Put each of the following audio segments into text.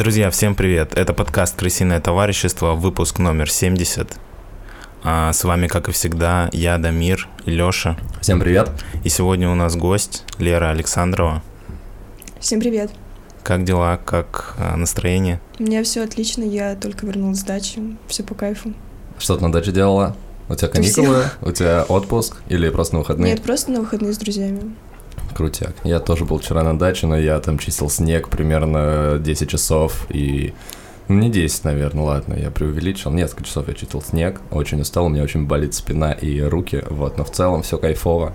Друзья, всем привет! Это подкаст «Крысиное товарищество», выпуск номер 70. А с вами, как и всегда, я, Дамир Лёша. Всем привет! И сегодня у нас гость Лера Александрова. Всем привет! Как дела? Как а, настроение? У меня все отлично, я только вернулась с дачи, все по кайфу. Что ты на даче делала? У тебя каникулы? У тебя отпуск? Или просто на выходные? Нет, просто на выходные с друзьями. Крутяк. Я тоже был вчера на даче, но я там чистил снег примерно 10 часов и... Ну, не 10, наверное, ладно, я преувеличил. Несколько часов я чистил снег, очень устал, у меня очень болит спина и руки, вот, но в целом все кайфово.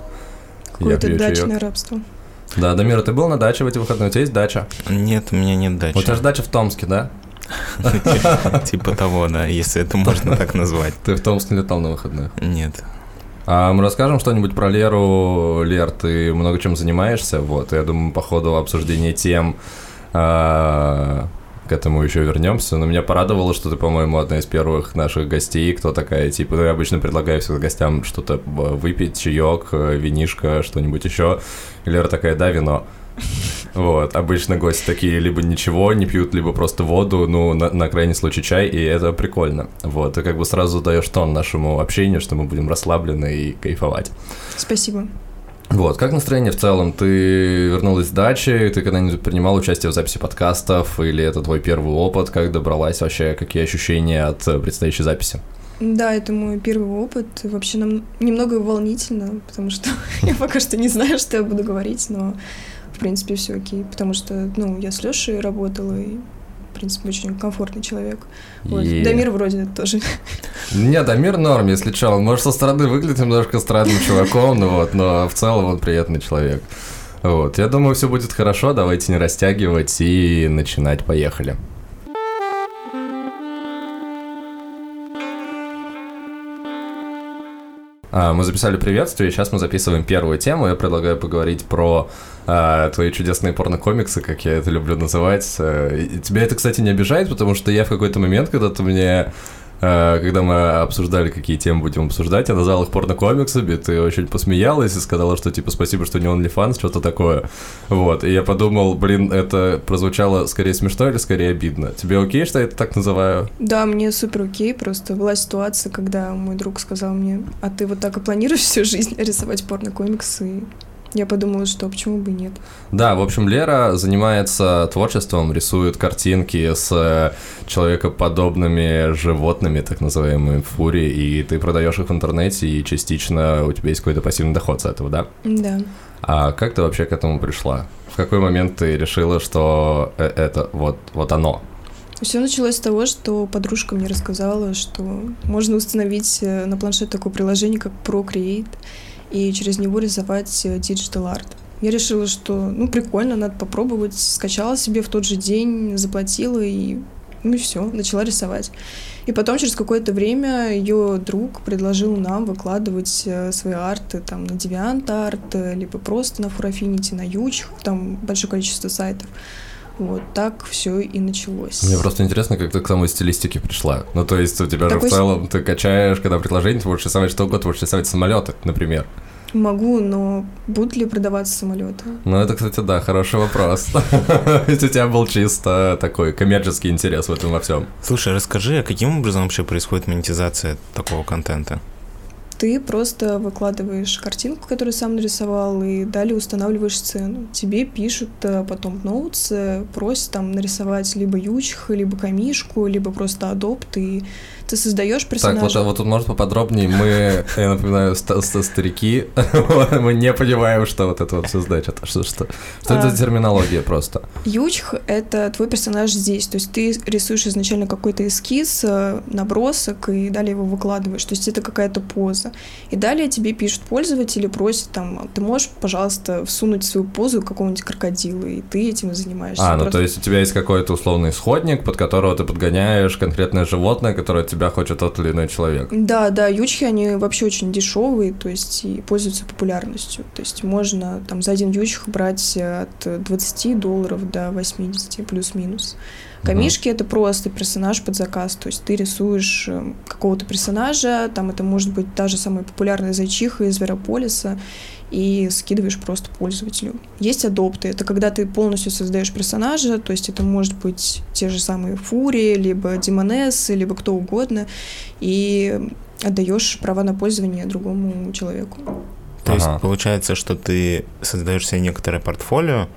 Какое-то дачное чаек. рабство. Да, Дамира, ты был на даче в эти выходные? У тебя есть дача? Нет, у меня нет дачи. У тебя же дача в Томске, да? Типа того, да, если это можно так назвать. Ты в Томск не летал на выходных? Нет. А мы расскажем что-нибудь про Леру. Лер, ты много чем занимаешься, вот, я думаю, по ходу обсуждения тем а, к этому еще вернемся. Но меня порадовало, что ты, по-моему, одна из первых наших гостей, кто такая, типа, ну, я обычно предлагаю всегда гостям что-то выпить, чаек, винишко, что-нибудь еще. И Лера такая, да, вино. Вот, обычно гости такие либо ничего не пьют, либо просто воду, ну, на, на крайний случай чай, и это прикольно. Вот, ты как бы сразу даешь тон нашему общению, что мы будем расслаблены и кайфовать. Спасибо. Вот, как настроение в целом? Ты вернулась с дачи, ты когда-нибудь принимал участие в записи подкастов, или это твой первый опыт? Как добралась вообще, какие ощущения от предстоящей записи? Да, это мой первый опыт. Вообще нам немного волнительно, потому что я пока что не знаю, что я буду говорить, но в принципе, все окей, потому что, ну, я с Лешей работала, и, в принципе, очень комфортный человек. Вот. И... Дамир вроде тоже. Не, Дамир норм, если что, он может со стороны выглядеть немножко странным чуваком, ну вот, но в целом он приятный человек. Вот, я думаю, все будет хорошо, давайте не растягивать и начинать, поехали. Мы записали приветствие, и сейчас мы записываем первую тему. Я предлагаю поговорить про а, твои чудесные порно-комиксы, как я это люблю называть. Э, и тебя это, кстати, не обижает, потому что я в какой-то момент, когда ты мне когда мы обсуждали, какие темы будем обсуждать, я назвал их порнокомиксами, ты очень посмеялась и сказала, что типа спасибо, что не OnlyFans, что-то такое. Вот, и я подумал, блин, это прозвучало скорее смешно или скорее обидно? Тебе окей, что я это так называю? Да, мне супер окей, просто была ситуация, когда мой друг сказал мне, а ты вот так и планируешь всю жизнь рисовать порнокомиксы? Я подумала, что почему бы нет. Да, в общем, Лера занимается творчеством, рисует картинки с э, человекоподобными животными, так называемыми фурри, и ты продаешь их в интернете, и частично у тебя есть какой-то пассивный доход с этого, да? Да. А как ты вообще к этому пришла? В какой момент ты решила, что э, это вот, вот оно? Все началось с того, что подружка мне рассказала, что можно установить э, на планшет такое приложение, как Procreate, и через него рисовать э, digital art. Я решила, что ну прикольно, надо попробовать. Скачала себе в тот же день, заплатила и ну и все, начала рисовать. И потом через какое-то время ее друг предложил нам выкладывать э, свои арты там на DeviantArt, либо просто на Furafinity, на Юч, там большое количество сайтов. Вот так все и началось. Мне просто интересно, как ты к самой стилистике пришла. Ну, то есть у тебя Такой... же в целом ты качаешь, когда предложение, ты можешь рисовать что угодно, можешь рисовать самолеты, например. Могу, но будут ли продаваться самолеты? Ну, это, кстати, да, хороший вопрос. Ведь у тебя был чисто такой коммерческий интерес в этом во всем. Слушай, расскажи, а каким образом вообще происходит монетизация такого контента? Ты просто выкладываешь картинку, которую сам нарисовал, и далее устанавливаешь сцену. Тебе пишут э, потом ноутс, просят там нарисовать либо ючх, либо камишку, либо просто адопт, и ты создаешь персонажа. Так, вот, вот тут может поподробнее. Мы, я напоминаю, старики, мы не понимаем, что вот это вот все значит. Что, что, что а, это за терминология просто? Ючх — это твой персонаж здесь. То есть ты рисуешь изначально какой-то эскиз, э, набросок, и далее его выкладываешь. То есть это какая-то поза. И далее тебе пишут пользователи, просят там, ты можешь, пожалуйста, всунуть свою позу какого-нибудь крокодила, и ты этим занимаешься. А, ну то есть у тебя есть какой-то условный исходник, под которого ты подгоняешь конкретное животное, которое тебя хочет тот или иной человек. Да, да, ючхи, они вообще очень дешевые, то есть и пользуются популярностью. То есть можно там за один ючх брать от 20 долларов до 80 плюс-минус. Камишки это просто персонаж под заказ, то есть ты рисуешь э, какого-то персонажа, там это может быть та же самая популярная зайчиха из Зверополиса, и скидываешь просто пользователю. Есть адопты, это когда ты полностью создаешь персонажа, то есть это может быть те же самые фурии, либо демонессы, либо кто угодно, и отдаешь права на пользование другому человеку. То ага. есть получается, что ты создаешь себе некоторое портфолио,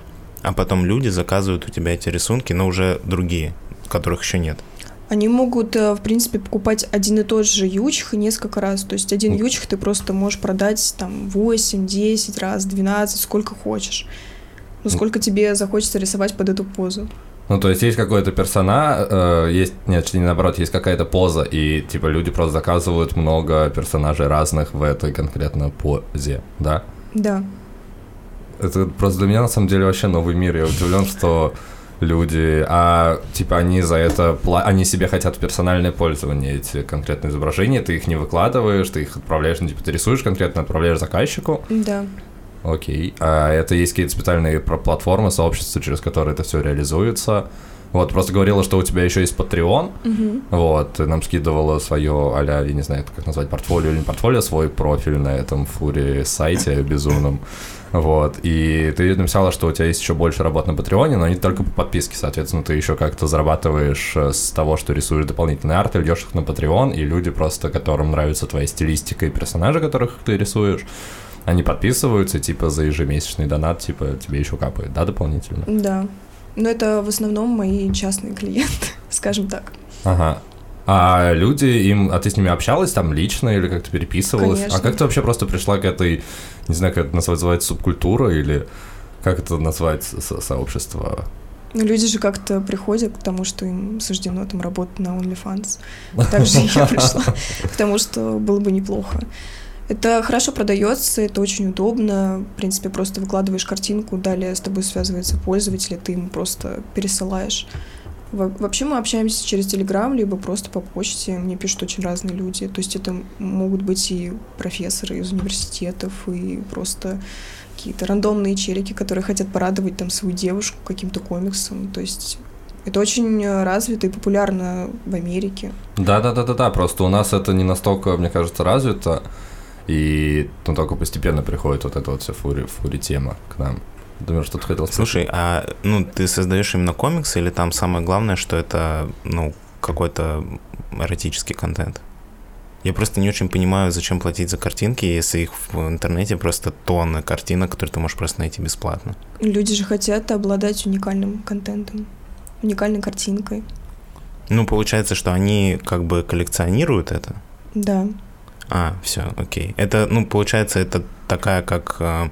а потом люди заказывают у тебя эти рисунки, но уже другие, которых еще нет. Они могут, э, в принципе, покупать один и тот же ючх несколько раз. То есть один ючх ты просто можешь продать там 8, 10 раз, 12, сколько хочешь. Ну, сколько тебе захочется рисовать под эту позу. Ну, то есть есть какой-то персонаж, э, есть, нет, не наоборот, есть какая-то поза, и, типа, люди просто заказывают много персонажей разных в этой конкретно позе, да? Да. Это просто для меня, на самом деле, вообще новый мир. Я удивлен, что люди, а типа они за это, они себе хотят персональное пользование, эти конкретные изображения, ты их не выкладываешь, ты их отправляешь, ну, типа ты рисуешь конкретно, отправляешь заказчику. Да. Окей. А это есть какие-то специальные платформы, сообщества, через которые это все реализуется? Вот, просто говорила, что у тебя еще есть Patreon. Угу. Вот, ты нам скидывала свое, а я не знаю, как назвать, портфолио или не портфолио, свой профиль на этом фуре сайте безумном. Вот, и ты написала, что у тебя есть еще больше работ на Патреоне, но не только по подписке, соответственно, ты еще как-то зарабатываешь э, с того, что рисуешь дополнительные арты, льешь их на Patreon, и люди просто, которым нравится твоя стилистика и персонажи, которых ты рисуешь, они подписываются, типа, за ежемесячный донат, типа, тебе еще капает, да, дополнительно? Да. Но это в основном мои частные клиенты, скажем так. Ага. А люди им, а ты с ними общалась там лично или как-то переписывалась? Конечно. А как ты вообще просто пришла к этой, не знаю, как это называется, субкультура или как это назвать со сообщество? Ну, люди же как-то приходят к тому, что им суждено там работать на OnlyFans. Также я пришла к тому, что было бы неплохо. Это хорошо продается, это очень удобно. В принципе, просто выкладываешь картинку, далее с тобой связывается пользователь, и ты ему просто пересылаешь. Вообще мы общаемся через Телеграм, либо просто по почте. Мне пишут очень разные люди. То есть это могут быть и профессоры из университетов, и просто какие-то рандомные челики, которые хотят порадовать там свою девушку каким-то комиксом. То есть это очень развито и популярно в Америке. Да, да, да, да, да. Просто у нас это не настолько, мне кажется, развито. И ну, только постепенно приходит вот эта вот вся фури, фури тема к нам. Думаю, что ты хотел сказать. Слушай, а ну ты создаешь именно комиксы или там самое главное, что это ну какой-то эротический контент? Я просто не очень понимаю, зачем платить за картинки, если их в интернете просто тонны картинок, которые ты можешь просто найти бесплатно. Люди же хотят обладать уникальным контентом, уникальной картинкой. Ну, получается, что они как бы коллекционируют это? Да. А, все, окей. Это, ну, получается, это такая, как, э,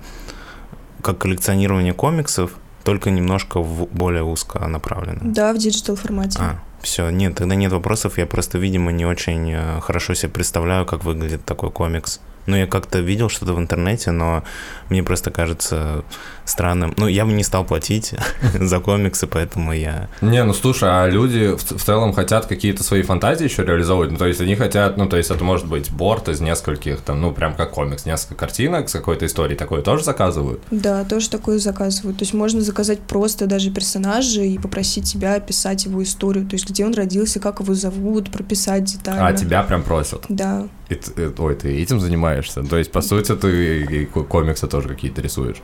как коллекционирование комиксов, только немножко в более узко направлено. Да, в digital формате. А, все, нет, тогда нет вопросов. Я просто, видимо, не очень э, хорошо себе представляю, как выглядит такой комикс. Ну, я как-то видел что-то в интернете, но мне просто кажется странным. Ну, я бы не стал платить за комиксы, поэтому я... Не, ну слушай, а люди в, в целом хотят какие-то свои фантазии еще реализовывать. Ну, то есть они хотят, ну, то есть это может быть борт из нескольких, там, ну, прям как комикс, несколько картинок с какой-то историей. Такое тоже заказывают? Да, тоже такое заказывают. То есть можно заказать просто даже персонажа и попросить тебя описать его историю. То есть где он родился, как его зовут, прописать детально. А, тебя прям просят? Да. И, и, ой, ты этим занимаешься? То есть, по сути, ты и комиксы тоже какие-то рисуешь?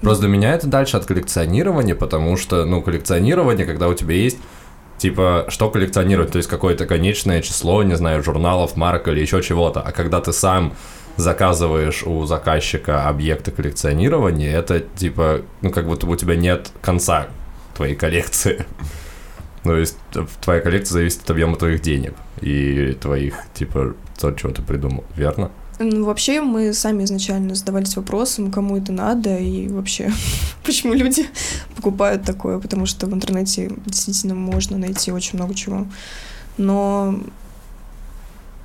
Просто для меня это дальше от коллекционирования, потому что, ну, коллекционирование, когда у тебя есть типа, что коллекционировать, то есть какое-то конечное число, не знаю, журналов, марок или еще чего-то, а когда ты сам заказываешь у заказчика объекты коллекционирования, это типа, ну, как будто у тебя нет конца твоей коллекции. То есть твоя коллекция зависит от объема твоих денег и твоих, типа, то, чего ты придумал, верно? Ну, вообще, мы сами изначально задавались вопросом, кому это надо, и вообще, почему люди покупают такое, потому что в интернете действительно можно найти очень много чего. Но,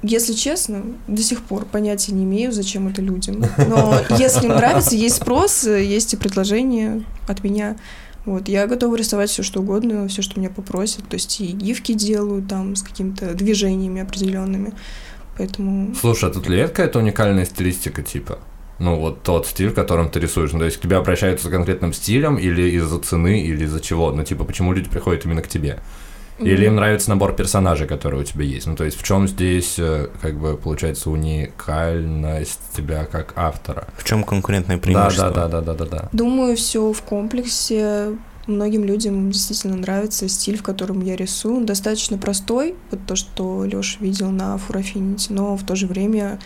если честно, до сих пор понятия не имею, зачем это людям. Но если им нравится, есть спрос, есть и предложение от меня. Вот, я готова рисовать все что угодно, все, что меня попросят. То есть и гифки делаю там с какими-то движениями определенными. Поэтому... Слушай, а тут ли это какая-то уникальная стилистика типа? Ну, вот тот стиль, которым ты рисуешь. Ну, то есть к тебе обращаются за конкретным стилем или из-за цены, или из-за чего? Ну, типа, почему люди приходят именно к тебе? Или им нравится набор персонажей, которые у тебя есть? Ну, то есть в чем здесь, э, как бы, получается, уникальность тебя как автора? В чем конкурентное преимущество? Да, да, да, да, да, да. Думаю, все в комплексе. Многим людям действительно нравится стиль, в котором я рисую. Он достаточно простой, вот то, что Леша видел на Фурафинити, но в то же время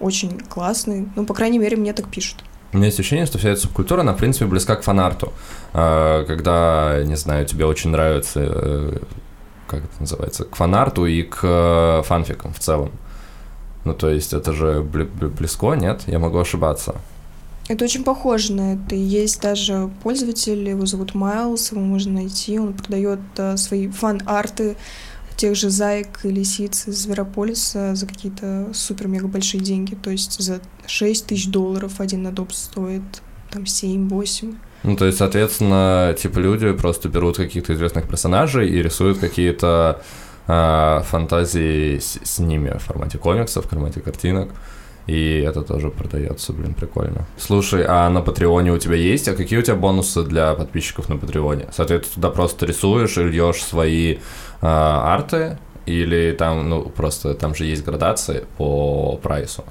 очень классный. Ну, по крайней мере, мне так пишут. У меня есть ощущение, что вся эта субкультура, она, в принципе, близка к фанарту. А, когда, не знаю, тебе очень нравится, э, как это называется, к фанарту и к э, фанфикам в целом. Ну, то есть это же близко, нет? Я могу ошибаться. Это очень похоже на это. Есть даже пользователь, его зовут Майлз, его можно найти. Он продает uh, свои фан-арты тех же заек и лисиц из Зверополиса за какие-то супер-мега большие деньги. То есть за 6 тысяч долларов один Adobe стоит там 7-8. Ну, то есть, соответственно, типа люди просто берут каких-то известных персонажей и рисуют какие-то э, фантазии с, с ними в формате комиксов, в формате картинок. И это тоже продается, блин, прикольно. Слушай, а на Патреоне у тебя есть? А какие у тебя бонусы для подписчиков на Патреоне? Соответственно, туда просто рисуешь и льешь свои э, арты, или там, ну, просто там же есть градации по прайсу.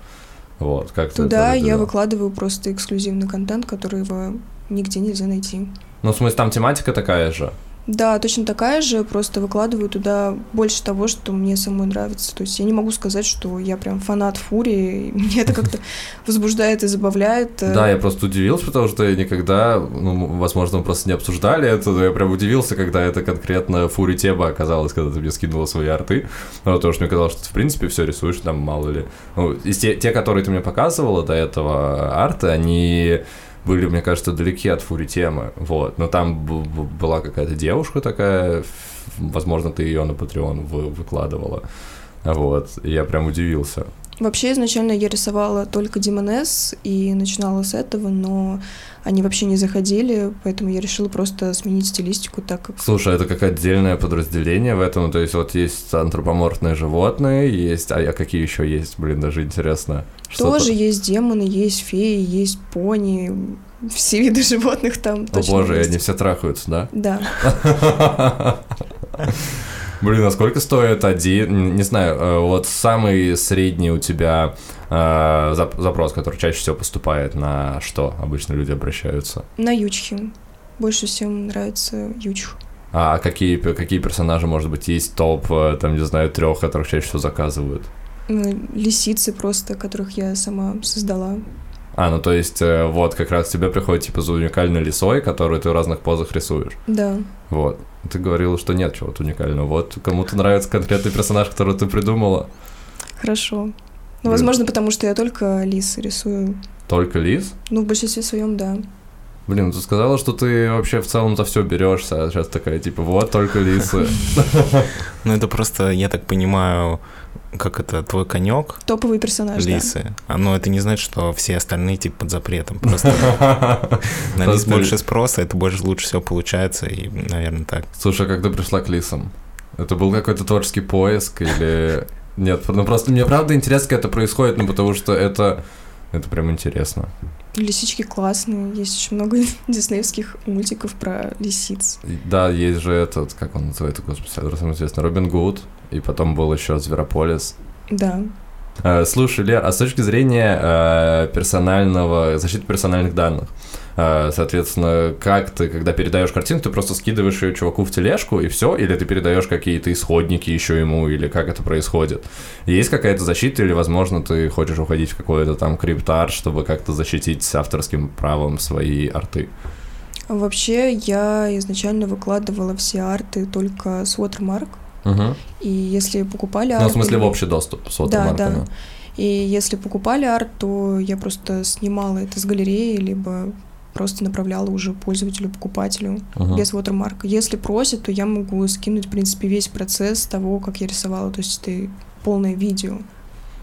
Вот, как Туда я выкладываю просто эксклюзивный контент, который его нигде нельзя найти. Ну, в смысле, там тематика такая же? Да, точно такая же, просто выкладываю туда больше того, что мне самой нравится. То есть я не могу сказать, что я прям фанат Фурии, мне это как-то возбуждает и забавляет. Да, я просто удивился, потому что я никогда, ну, возможно, мы просто не обсуждали это, но я прям удивился, когда это конкретно Фури тема оказалась, когда ты мне скинула свои арты, ну, потому что мне казалось, что ты, в принципе, все рисуешь, там, мало ли. Ну, те, те, которые ты мне показывала до этого арты, они были, мне кажется, далеки от фури темы, вот. Но там была какая-то девушка такая, возможно, ты ее на Patreon вы выкладывала, вот. Я прям удивился. Вообще, изначально я рисовала только Демонес и начинала с этого, но они вообще не заходили, поэтому я решила просто сменить стилистику, так как... Слушай, это как отдельное подразделение в этом, то есть вот есть антропоморфные животные, есть... А, какие еще есть, блин, даже интересно. Тоже есть демоны, есть феи, есть пони, все виды животных там О боже, есть. они все трахаются, да? Да. Блин, а сколько стоит один, не знаю, э, вот самый средний у тебя э, запрос, который чаще всего поступает, на что обычно люди обращаются? На ючхи. Больше всем нравится ючх. А какие, какие персонажи, может быть, есть топ, э, там, не знаю, трех, которых чаще всего заказывают? Ну, лисицы просто, которых я сама создала. А, ну то есть вот как раз тебе приходит типа за уникальной лисой, которую ты в разных позах рисуешь. Да. Вот. Ты говорила, что нет чего-то уникального. Вот кому-то нравится конкретный персонаж, который ты придумала. Хорошо. Ну, возможно, потому что я только лис рисую. Только лис? Ну, в большинстве своем, да. Блин, ты сказала, что ты вообще в целом за все берешься, а сейчас такая, типа, вот только лисы. Ну, это просто, я так понимаю, как это, твой конек. Топовый персонаж, Лисы. Да. А, но это не значит, что все остальные типа под запретом. Просто на лис больше спроса, это больше лучше всего получается, и, наверное, так. Слушай, а как ты пришла к лисам? Это был какой-то творческий поиск или... Нет, ну просто мне правда интересно, как это происходит, ну потому что это... Это прям интересно. Лисички классные, есть очень много диснеевских мультиков про лисиц. Да, есть же этот, как он называется, господи, самый известный, Робин Гуд, и потом был еще Зверополис. Да. Э, слушай, Лер, а с точки зрения э, персонального, защиты персональных данных, соответственно, как ты, когда передаешь картинку, ты просто скидываешь ее чуваку в тележку и все, или ты передаешь какие-то исходники еще ему, или как это происходит? Есть какая-то защита, или, возможно, ты хочешь уходить в какой-то там криптарт, чтобы как-то защитить с авторским правом свои арты? Вообще, я изначально выкладывала все арты только с Watermark, Угу. И если покупали арт... Ну, в смысле, в общий доступ с Да, да. И если покупали арт, то я просто снимала это с галереи, либо просто направляла уже пользователю, покупателю uh без watermark. Если просят, то я могу скинуть, в принципе, весь процесс того, как я рисовала, то есть это полное видео.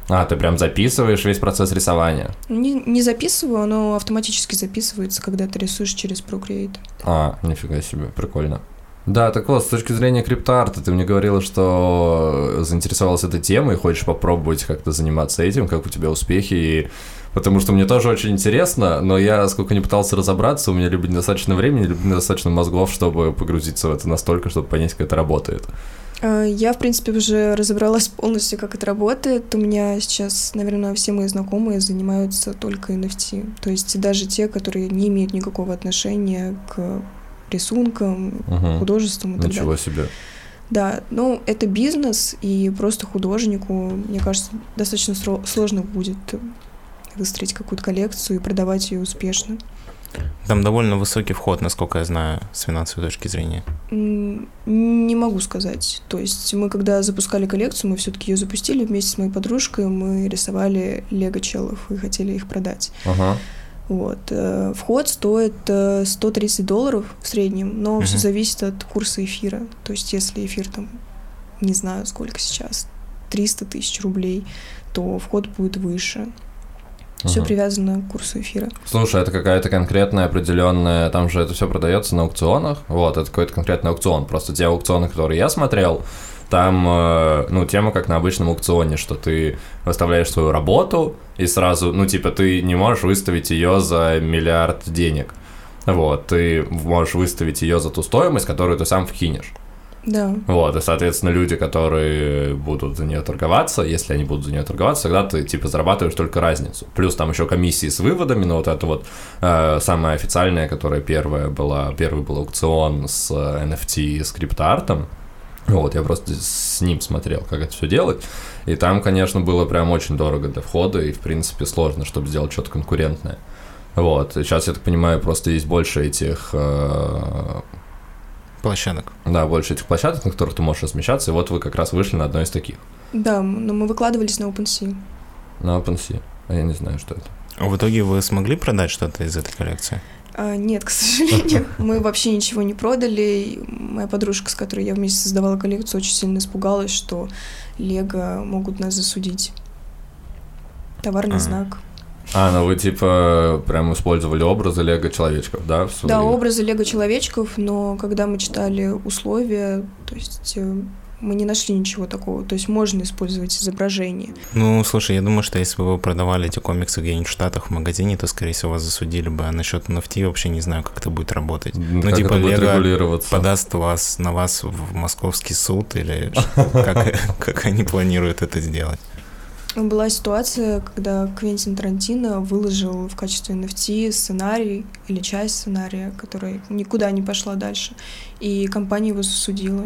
А, ты прям записываешь весь процесс рисования? Не, не записываю, оно автоматически записывается, когда ты рисуешь через Procreate. А, нифига себе, прикольно. Да, так вот, с точки зрения криптоарта, ты мне говорила, что заинтересовалась этой темой, хочешь попробовать как-то заниматься этим, как у тебя успехи, и потому что мне тоже очень интересно, но я сколько не пытался разобраться, у меня либо недостаточно времени, либо недостаточно мозгов, чтобы погрузиться в это настолько, чтобы понять, как это работает. А, я, в принципе, уже разобралась полностью, как это работает. У меня сейчас, наверное, все мои знакомые занимаются только NFT. То есть даже те, которые не имеют никакого отношения к рисункам, угу. художествам и так Ничего себе. Да, ну это бизнес, и просто художнику, мне кажется, достаточно сложно будет выстроить какую-то коллекцию и продавать ее успешно. Там довольно высокий вход, насколько я знаю, с финансовой точки зрения. Не могу сказать. То есть мы, когда запускали коллекцию, мы все-таки ее запустили вместе с моей подружкой, мы рисовали лего-челов и хотели их продать. Ага. Вот. Э, вход стоит 130 э, долларов в среднем, но угу. все зависит от курса эфира. То есть если эфир там, не знаю сколько сейчас, 300 тысяч рублей, то вход будет выше. Все угу. привязано к курсу эфира. Слушай, это какая-то конкретная определенная, там же это все продается на аукционах. Вот, это какой-то конкретный аукцион. Просто те аукционы, которые я смотрел, там, э, ну, тема как на обычном аукционе, что ты выставляешь свою работу и сразу, ну, типа, ты не можешь выставить ее за миллиард денег. Вот, ты можешь выставить ее за ту стоимость, которую ты сам вкинешь. Да. Вот, и, соответственно, люди, которые будут за нее торговаться, если они будут за нее торговаться, тогда ты, типа, зарабатываешь только разницу. Плюс там еще комиссии с выводами, но вот это вот э, самая официальная, которая первая была, первый был аукцион с NFT и скрипт-артом. Вот, я просто с ним смотрел, как это все делать. И там, конечно, было прям очень дорого для входа, и, в принципе, сложно, чтобы сделать что-то конкурентное. Вот, сейчас, я так понимаю, просто есть больше этих э, Площадок. Да, больше этих площадок, на которых ты можешь размещаться, и вот вы как раз вышли на одной из таких. Да, но мы выкладывались на OpenSea. На OpenSea? А я не знаю, что это. А в итоге вы смогли продать что-то из этой коллекции? А, нет, к сожалению. Мы вообще ничего не продали. Моя подружка, с которой я вместе создавала коллекцию, очень сильно испугалась, что Лего могут нас засудить. Товарный а. знак. А, ну вы типа прям использовали образы лего-человечков, да? В Да, образы лего-человечков, но когда мы читали условия, то есть э, мы не нашли ничего такого. То есть можно использовать изображение. Ну, слушай, я думаю, что если бы вы продавали эти комиксы где-нибудь в Штатах в магазине, то, скорее всего, вас засудили бы. А насчет NFT вообще не знаю, как это будет работать. Ну, как типа, Лего подаст вас на вас в московский суд или как они планируют это сделать? Была ситуация, когда Квентин Тарантино выложил в качестве NFT сценарий или часть сценария, которая никуда не пошла дальше, и компания его засудила.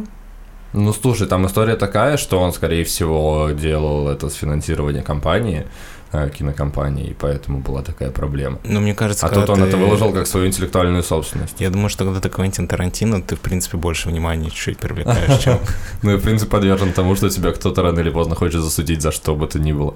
Ну, слушай, там история такая, что он, скорее всего, делал это с финансирования компании, кинокомпании, и поэтому была такая проблема. Но мне кажется, а тут он ты... это выложил как свою интеллектуальную собственность. Я думаю, что когда ты Квентин Тарантино, ты, в принципе, больше внимания чуть-чуть привлекаешь, чем... Ну и, в принципе, подвержен тому, что тебя кто-то рано или поздно хочет засудить за что бы то ни было.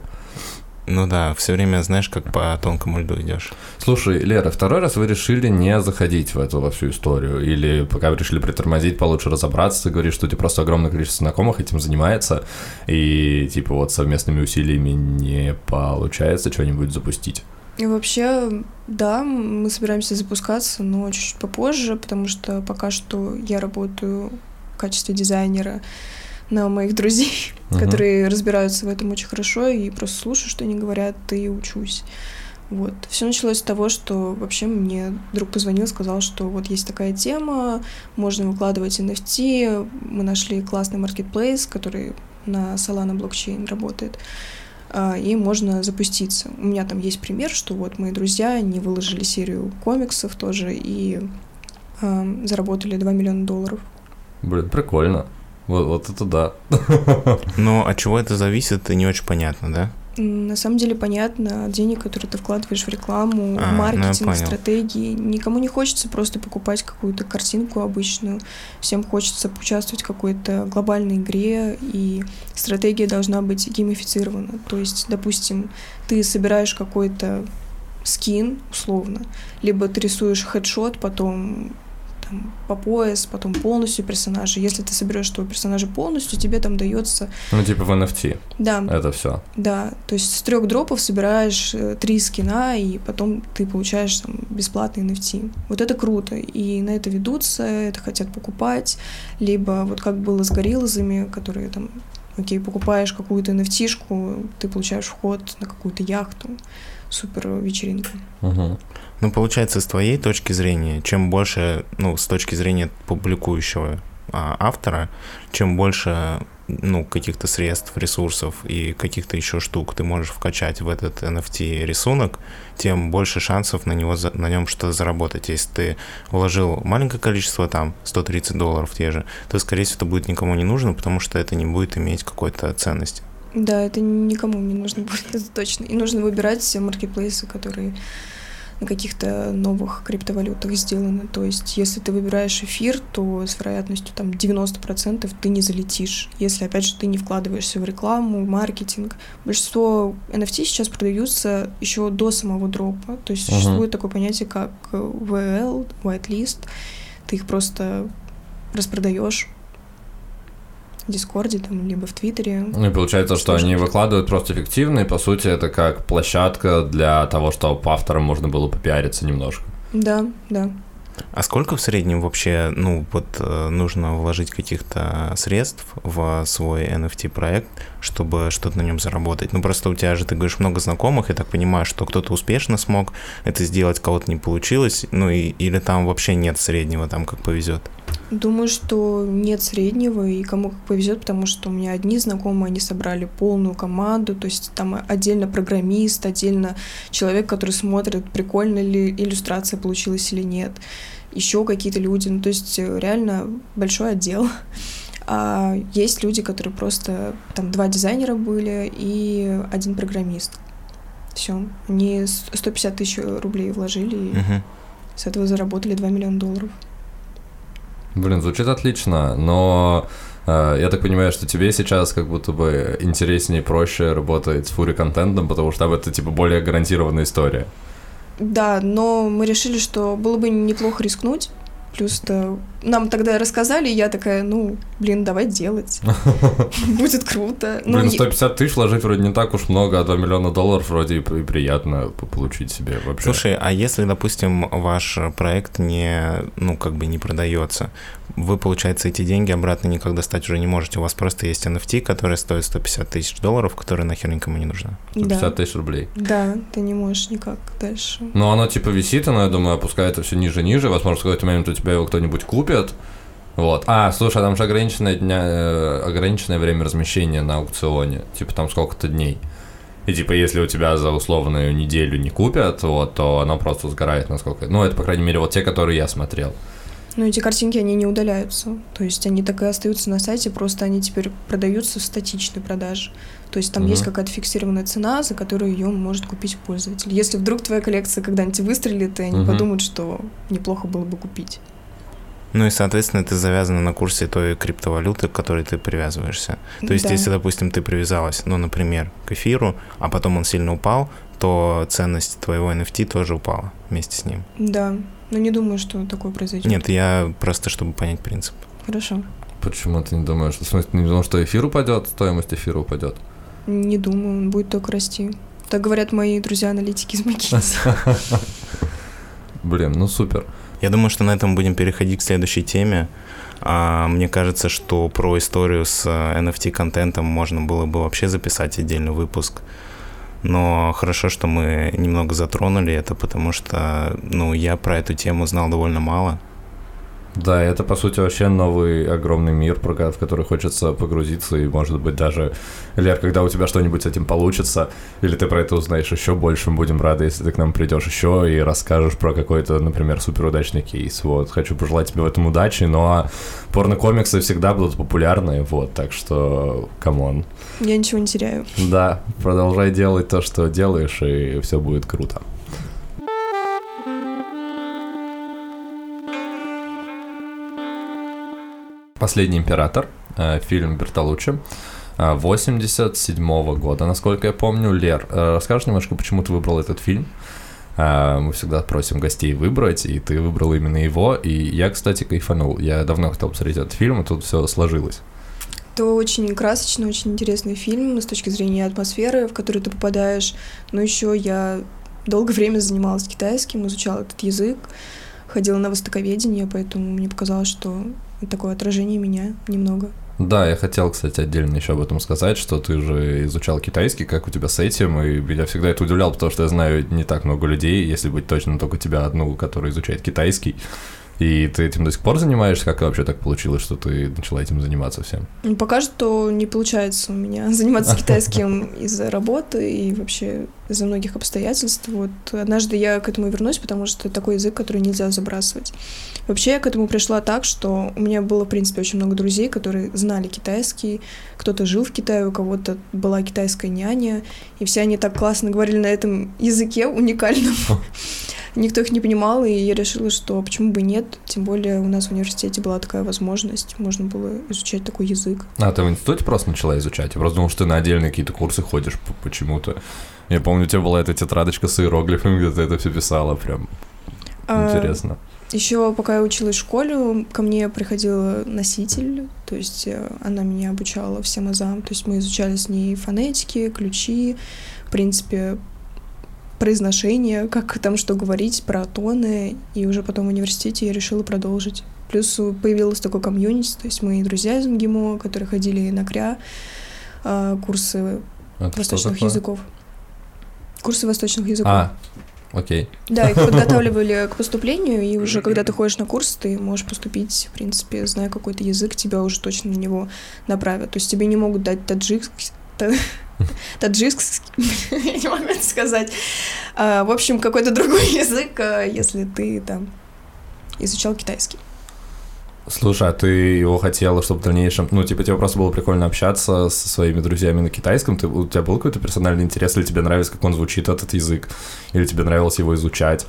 Ну да, все время, знаешь, как по тонкому льду идешь. Слушай, Лера, второй раз вы решили не заходить в эту во всю историю? Или пока вы решили притормозить, получше разобраться, ты говоришь, что у тебя просто огромное количество знакомых этим занимается, и типа вот совместными усилиями не получается что-нибудь запустить? И вообще, да, мы собираемся запускаться, но чуть-чуть попозже, потому что пока что я работаю в качестве дизайнера на моих друзей, uh-huh. которые разбираются в этом очень хорошо, и просто слушаю, что они говорят, и учусь. Вот. Все началось с того, что вообще мне друг позвонил, сказал, что вот есть такая тема, можно выкладывать NFT, мы нашли классный маркетплейс, который на Solana блокчейн работает, а, и можно запуститься. У меня там есть пример, что вот мои друзья, они выложили серию комиксов тоже и э, заработали 2 миллиона долларов. Блин, прикольно. Вот, вот это да. Но от чего это зависит, это не очень понятно, да? На самом деле понятно, денег, которые ты вкладываешь в рекламу, а, маркетинг, ну стратегии. Никому не хочется просто покупать какую-то картинку обычную. Всем хочется поучаствовать в какой-то глобальной игре, и стратегия должна быть геймифицирована. То есть, допустим, ты собираешь какой-то скин, условно, либо ты рисуешь хедшот, потом там, по пояс, потом полностью персонажа. Если ты соберешь этого персонажа полностью, тебе там дается... Ну, типа в NFT. Да. Это все. Да. То есть с трех дропов собираешь э, три скина, и потом ты получаешь там бесплатный NFT. Вот это круто. И на это ведутся, это хотят покупать. Либо вот как было с гориллазами, которые там окей, покупаешь какую-то nft ты получаешь вход на какую-то яхту, супер вечеринка. Угу. Ну, получается, с твоей точки зрения, чем больше, ну, с точки зрения публикующего а, автора, чем больше ну, каких-то средств, ресурсов и каких-то еще штук ты можешь вкачать в этот NFT рисунок, тем больше шансов на, него, на нем что-то заработать. Если ты вложил маленькое количество, там, 130 долларов те же, то, скорее всего, это будет никому не нужно, потому что это не будет иметь какой-то ценности. Да, это никому не нужно будет, это точно. И нужно выбирать все маркетплейсы, которые на каких-то новых криптовалютах сделаны. То есть, если ты выбираешь эфир, то с вероятностью там 90% ты не залетишь, если, опять же, ты не вкладываешься в рекламу, маркетинг. Большинство NFT сейчас продаются еще до самого дропа. То есть, существует uh-huh. такое понятие, как VL, whitelist. Ты их просто распродаешь Дискорде, там, либо в Твиттере. Ну и получается, что они выкладывают просто эффективно, и по сути это как площадка для того, чтобы по авторам можно было попиариться немножко. Да, да. А сколько в среднем вообще, ну, вот э, нужно вложить каких-то средств в свой NFT-проект, чтобы что-то на нем заработать? Ну, просто у тебя же, ты говоришь, много знакомых, я так понимаю, что кто-то успешно смог это сделать, кого-то не получилось, ну, и, или там вообще нет среднего, там как повезет? Думаю, что нет среднего, и кому как повезет, потому что у меня одни знакомые, они собрали полную команду, то есть там отдельно программист, отдельно человек, который смотрит, прикольно ли иллюстрация получилась или нет, еще какие-то люди, ну то есть э, реально большой отдел. А есть люди, которые просто, там два дизайнера были и один программист. Все, они 150 тысяч рублей вложили, и угу. с этого заработали 2 миллиона долларов. Блин, звучит отлично, но э, я так понимаю, что тебе сейчас как будто бы интереснее и проще работать с фури-контентом, потому что там это типа более гарантированная история. Да, но мы решили, что было бы неплохо рискнуть Плюс-то нам тогда рассказали, и я такая, ну, блин, давай делать. Будет круто. Ну, блин, 150 тысяч вложить вроде не так уж много, а 2 миллиона долларов вроде и приятно получить себе вообще. Слушай, а если, допустим, ваш проект не, ну, как бы не продается, вы, получается, эти деньги обратно никак достать уже не можете. У вас просто есть NFT, который стоит 150 тысяч долларов, которая нахер никому не нужна. 150 да. тысяч рублей. Да, ты не можешь никак дальше. Ну, оно типа висит, оно, я думаю, опускается все ниже ниже. Возможно, в какой-то момент у тебя его кто-нибудь купит. Вот. А, слушай, а там же ограниченное, дня, э, ограниченное время размещения на аукционе. Типа там сколько-то дней. И типа, если у тебя за условную неделю не купят, вот, то оно просто сгорает насколько. Ну, это, по крайней мере, вот те, которые я смотрел. Ну, эти картинки, они не удаляются. То есть они так и остаются на сайте, просто они теперь продаются в статичной продаже. То есть там mm-hmm. есть какая-то фиксированная цена, за которую ее может купить пользователь. Если вдруг твоя коллекция когда-нибудь выстрелит, и они mm-hmm. подумают, что неплохо было бы купить. Ну и, соответственно, ты завязана на курсе той криптовалюты, к которой ты привязываешься. То есть, да. если, допустим, ты привязалась, ну, например, к эфиру, а потом он сильно упал, то ценность твоего NFT тоже упала вместе с ним. Да. Но не думаю, что такое произойдет. Нет, я просто, чтобы понять принцип. Хорошо. Почему ты не думаешь? В смысле, не думал, что эфир упадет, стоимость эфира упадет? Не думаю, он будет только расти. Так говорят мои друзья-аналитики из McKinsey. Блин, ну супер. Я думаю, что на этом будем переходить к следующей теме. А, мне кажется, что про историю с NFT-контентом можно было бы вообще записать отдельный выпуск. Но хорошо, что мы немного затронули это, потому что, ну, я про эту тему знал довольно мало. Да, это, по сути, вообще новый огромный мир, в который хочется погрузиться, и, может быть, даже, Лер, когда у тебя что-нибудь с этим получится, или ты про это узнаешь еще больше, мы будем рады, если ты к нам придешь еще и расскажешь про какой-то, например, суперудачный кейс, вот. Хочу пожелать тебе в этом удачи, но ну, а порно-комиксы всегда будут популярны, вот, так что, come on. Я ничего не теряю. Да, продолжай делать то, что делаешь, и все будет круто. «Последний император», э, фильм Бертолуччи, 87 -го года, насколько я помню. Лер, э, расскажешь немножко, почему ты выбрал этот фильм? Э, мы всегда просим гостей выбрать, и ты выбрал именно его. И я, кстати, кайфанул. Я давно хотел посмотреть этот фильм, и тут все сложилось. Это очень красочный, очень интересный фильм с точки зрения атмосферы, в которую ты попадаешь. Но еще я долгое время занималась китайским, изучала этот язык, ходила на востоковедение, поэтому мне показалось, что такое отражение меня немного. Да, я хотел, кстати, отдельно еще об этом сказать, что ты же изучал китайский, как у тебя с этим, и меня всегда это удивляло, потому что я знаю не так много людей, если быть точно, только тебя одну, которая изучает китайский. И ты этим до сих пор занимаешься? Как вообще так получилось, что ты начала этим заниматься всем? Ну, пока что не получается у меня заниматься китайским из-за работы и вообще из-за многих обстоятельств. Вот однажды я к этому вернусь, потому что это такой язык, который нельзя забрасывать. Вообще я к этому пришла так, что у меня было, в принципе, очень много друзей, которые знали китайский, кто-то жил в Китае, у кого-то была китайская няня, и все они так классно говорили на этом языке уникальном. никто их не понимал, и я решила, что почему бы нет, тем более у нас в университете была такая возможность, можно было изучать такой язык. А, ты в институте просто начала изучать? Я просто думал, что ты на отдельные какие-то курсы ходишь почему-то. Я помню, у тебя была эта тетрадочка с иероглифами, где ты это все писала, прям а, интересно. Еще пока я училась в школе, ко мне приходил носитель, то есть э, она меня обучала всем азам, то есть мы изучали с ней фонетики, ключи, в принципе, произношение, как там что говорить, про тоны, и уже потом в университете я решила продолжить. Плюс появилось такое комьюнити, то есть мои друзья из МГИМО, которые ходили на КРЯ, а, курсы Это восточных языков. Курсы восточных языков. А, окей. Да, их подготавливали к поступлению, и уже когда ты ходишь на курс, ты можешь поступить, в принципе, зная какой-то язык, тебя уже точно на него направят. То есть тебе не могут дать таджикский, таджикский, я не могу это сказать. А, в общем, какой-то другой язык, а, если ты там изучал китайский. Слушай, а ты его хотела, чтобы в дальнейшем, ну, типа, тебе просто было прикольно общаться со своими друзьями на китайском, ты, у тебя был какой-то персональный интерес, или тебе нравится, как он звучит, этот язык, или тебе нравилось его изучать?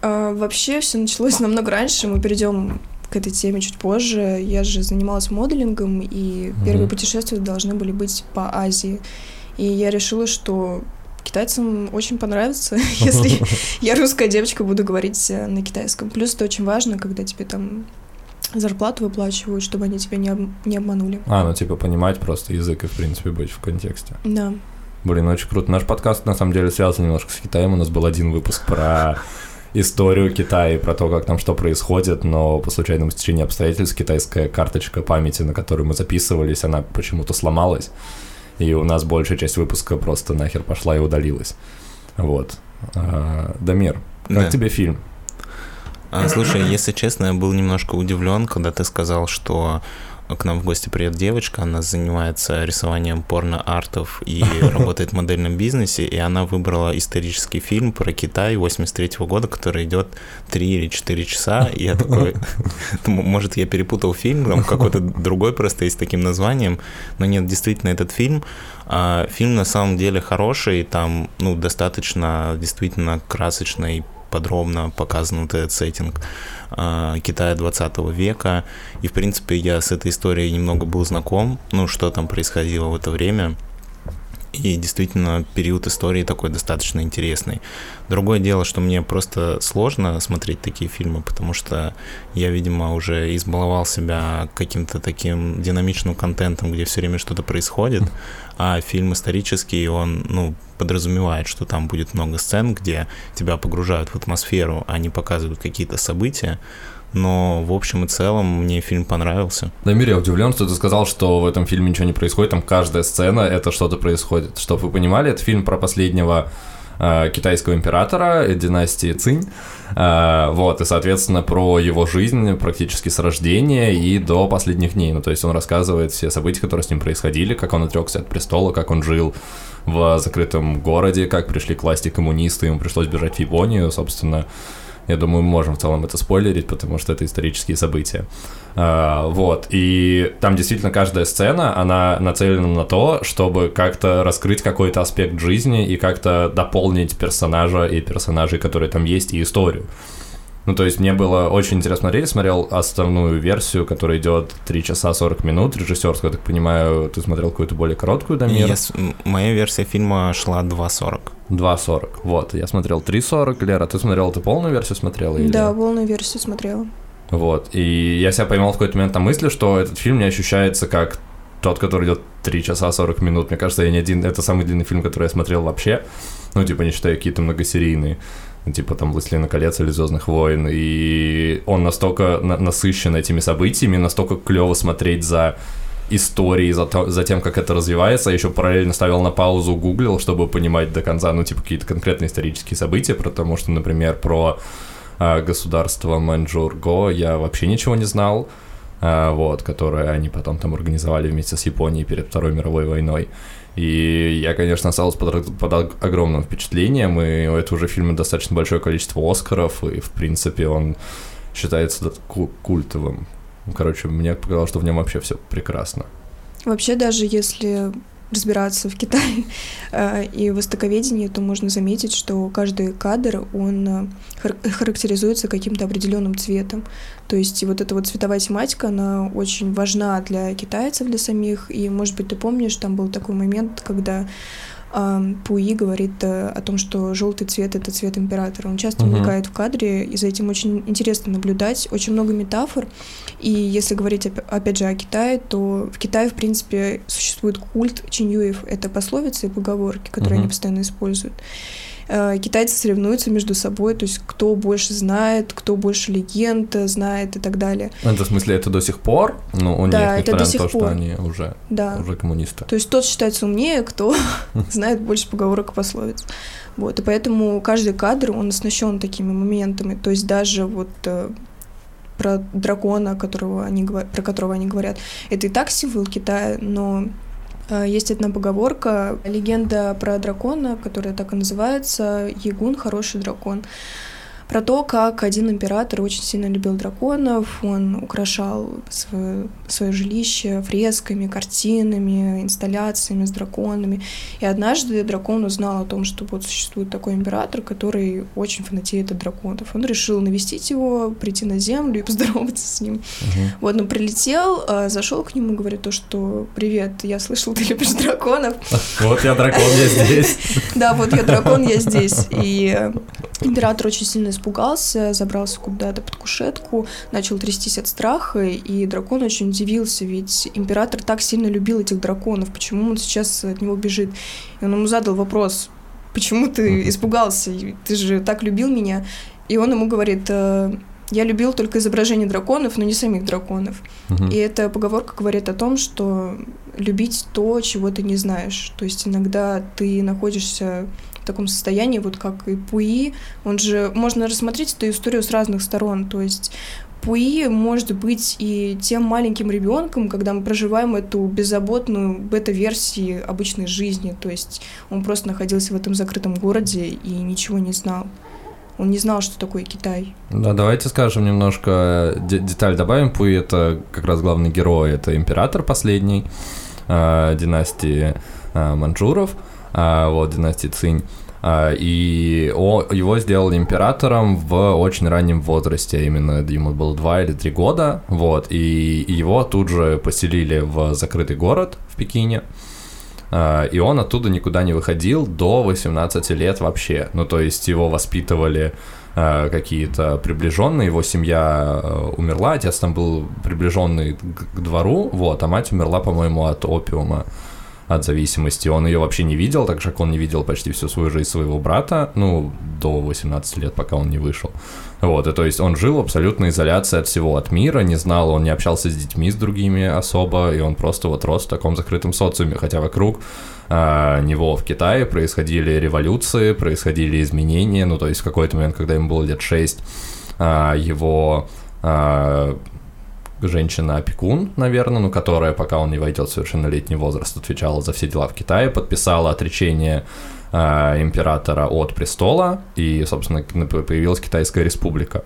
А, вообще все началось намного раньше, мы перейдем к этой теме чуть позже. Я же занималась моделингом, и mm-hmm. первые путешествия должны были быть по Азии. И я решила, что китайцам очень понравится, если я русская девочка буду говорить э, на китайском. Плюс это очень важно, когда тебе там зарплату выплачивают, чтобы они тебя не, об... не обманули. А, ну типа понимать просто язык и, в принципе, быть в контексте. Да. Блин, очень круто. Наш подкаст, на самом деле, связан немножко с Китаем. У нас был один выпуск про историю Китая, про то, как там что происходит, но по случайному стечению обстоятельств китайская карточка памяти, на которую мы записывались, она почему-то сломалась и у нас большая часть выпуска просто нахер пошла и удалилась. Вот. А, Дамир, как да. тебе фильм? А, слушай, если честно, я был немножко удивлен, когда ты сказал, что к нам в гости приедет девочка, она занимается рисованием порно-артов и работает в модельном бизнесе, и она выбрала исторический фильм про Китай 83 -го года, который идет 3 или 4 часа, и я такой, может, я перепутал фильм, там какой-то другой просто есть таким названием, но нет, действительно, этот фильм, а, фильм на самом деле хороший, там, ну, достаточно действительно красочно и подробно показан вот этот сеттинг э, Китая 20 века. И, в принципе, я с этой историей немного был знаком, ну, что там происходило в это время. И действительно, период истории такой достаточно интересный. Другое дело, что мне просто сложно смотреть такие фильмы, потому что я, видимо, уже избаловал себя каким-то таким динамичным контентом, где все время что-то происходит, а фильм исторический, он, ну, подразумевает, что там будет много сцен, где тебя погружают в атмосферу, а не показывают какие-то события, но в общем и целом мне фильм понравился. Дамир, я удивлен, что ты сказал, что в этом фильме ничего не происходит, там каждая сцена это что-то происходит. Чтобы вы понимали, это фильм про последнего э, китайского императора династии Цинь. Э, вот, и, соответственно, про его жизнь практически с рождения и до последних дней. Ну, то есть он рассказывает все события, которые с ним происходили, как он отрекся от престола, как он жил в закрытом городе, как пришли к власти коммунисты, ему пришлось бежать в Японию, собственно, я думаю, мы можем в целом это спойлерить, потому что это исторические события. А, вот, и там действительно каждая сцена, она нацелена на то, чтобы как-то раскрыть какой-то аспект жизни и как-то дополнить персонажа и персонажей, которые там есть, и историю. Ну, то есть мне было очень интересно смотреть, смотрел основную версию, которая идет 3 часа 40 минут, режиссерскую, я так понимаю, ты смотрел какую-то более короткую, Дамир? Я, моя версия фильма шла 2.40. 2.40, вот, я смотрел 3.40, Лера, ты смотрела, ты полную версию смотрела? Или... Да, полную версию смотрела. Вот, и я себя поймал в какой-то момент на мысли, что этот фильм не ощущается как тот, который идет 3 часа 40 минут. Мне кажется, я не один, это самый длинный фильм, который я смотрел вообще, ну, типа, не считая какие-то многосерийные типа там «Властелина колец» или «Звездных войн», и он настолько на- насыщен этими событиями, настолько клево смотреть за истории, за, за тем, как это развивается, еще параллельно ставил на паузу, гуглил, чтобы понимать до конца, ну, типа, какие-то конкретные исторические события, потому что, например, про э, государство Маньчжурго я вообще ничего не знал, э, вот, которое они потом там организовали вместе с Японией перед Второй мировой войной. И я, конечно, остался под, под огромным впечатлением, и у этого уже фильма достаточно большое количество Оскаров, и, в принципе, он считается культовым. Короче, мне показалось, что в нем вообще все прекрасно. Вообще, даже если разбираться в Китае э, и востоковедении, то можно заметить, что каждый кадр, он э, характеризуется каким-то определенным цветом. То есть вот эта вот цветовая тематика, она очень важна для китайцев, для самих. И, может быть, ты помнишь, там был такой момент, когда Пуи говорит э, о том, что желтый цвет это цвет императора. Он часто угу. мелькает в кадре, и за этим очень интересно наблюдать. Очень много метафор. И если говорить опять же о Китае, то в Китае, в принципе, существует культ чинюев. Это пословицы и поговорки, которые угу. они постоянно используют. Э, китайцы соревнуются между собой, то есть кто больше знает, кто больше легенд знает и так далее. Это в смысле это до сих пор? Ну, у да, них, это до сих то, пор. что они уже, да. уже коммунисты. То есть тот считается умнее, кто знает больше поговорок и пословиц. Вот, и поэтому каждый кадр, он оснащен такими моментами. То есть даже вот э, про дракона, которого они, про которого они говорят, это и так символ Китая, но Э, есть одна поговорка, легенда про дракона, которая так и называется «Ягун – хороший дракон» про то, как один император очень сильно любил драконов, он украшал свое, свое жилище фресками, картинами, инсталляциями с драконами. И однажды дракон узнал о том, что вот существует такой император, который очень фанатеет от драконов. Он решил навестить его, прийти на землю и поздороваться с ним. Угу. Вот он прилетел, а, зашел к нему и говорит то, что «Привет, я слышал, ты любишь драконов». Вот я дракон, я здесь. Да, вот я дракон, я здесь. И император очень сильно испугался, забрался куда-то под кушетку, начал трястись от страха, и дракон очень удивился, ведь император так сильно любил этих драконов, почему он сейчас от него бежит? И он ему задал вопрос, почему ты испугался, ты же так любил меня? И он ему говорит, «Э, я любил только изображение драконов, но не самих драконов. И эта поговорка говорит о том, что любить то, чего ты не знаешь. То есть иногда ты находишься в таком состоянии, вот как и Пуи, он же, можно рассмотреть эту историю с разных сторон, то есть Пуи может быть и тем маленьким ребенком, когда мы проживаем эту беззаботную бета-версии обычной жизни. То есть он просто находился в этом закрытом городе и ничего не знал. Он не знал, что такое Китай. Да, давайте скажем немножко деталь добавим. Пуи это как раз главный герой, это император последний э, династии э, манчжуров вот, династии Цинь. А, и его сделали императором в очень раннем возрасте, именно ему было 2 или 3 года, вот, и его тут же поселили в закрытый город в Пекине, а, и он оттуда никуда не выходил до 18 лет вообще, ну, то есть его воспитывали какие-то приближенные, его семья умерла, отец там был приближенный к двору, вот, а мать умерла, по-моему, от опиума от зависимости. Он ее вообще не видел, так как он не видел почти всю свою жизнь своего брата, ну, до 18 лет, пока он не вышел. Вот, и то есть он жил в абсолютной изоляции от всего, от мира, не знал, он не общался с детьми, с другими особо, и он просто вот рос в таком закрытом социуме, хотя вокруг а, него в Китае происходили революции, происходили изменения, ну, то есть в какой-то момент, когда ему было лет 6, а, его а, женщина-опекун, наверное, ну, которая, пока он не войдет в совершеннолетний возраст, отвечала за все дела в Китае, подписала отречение э, императора от престола, и, собственно, появилась Китайская республика,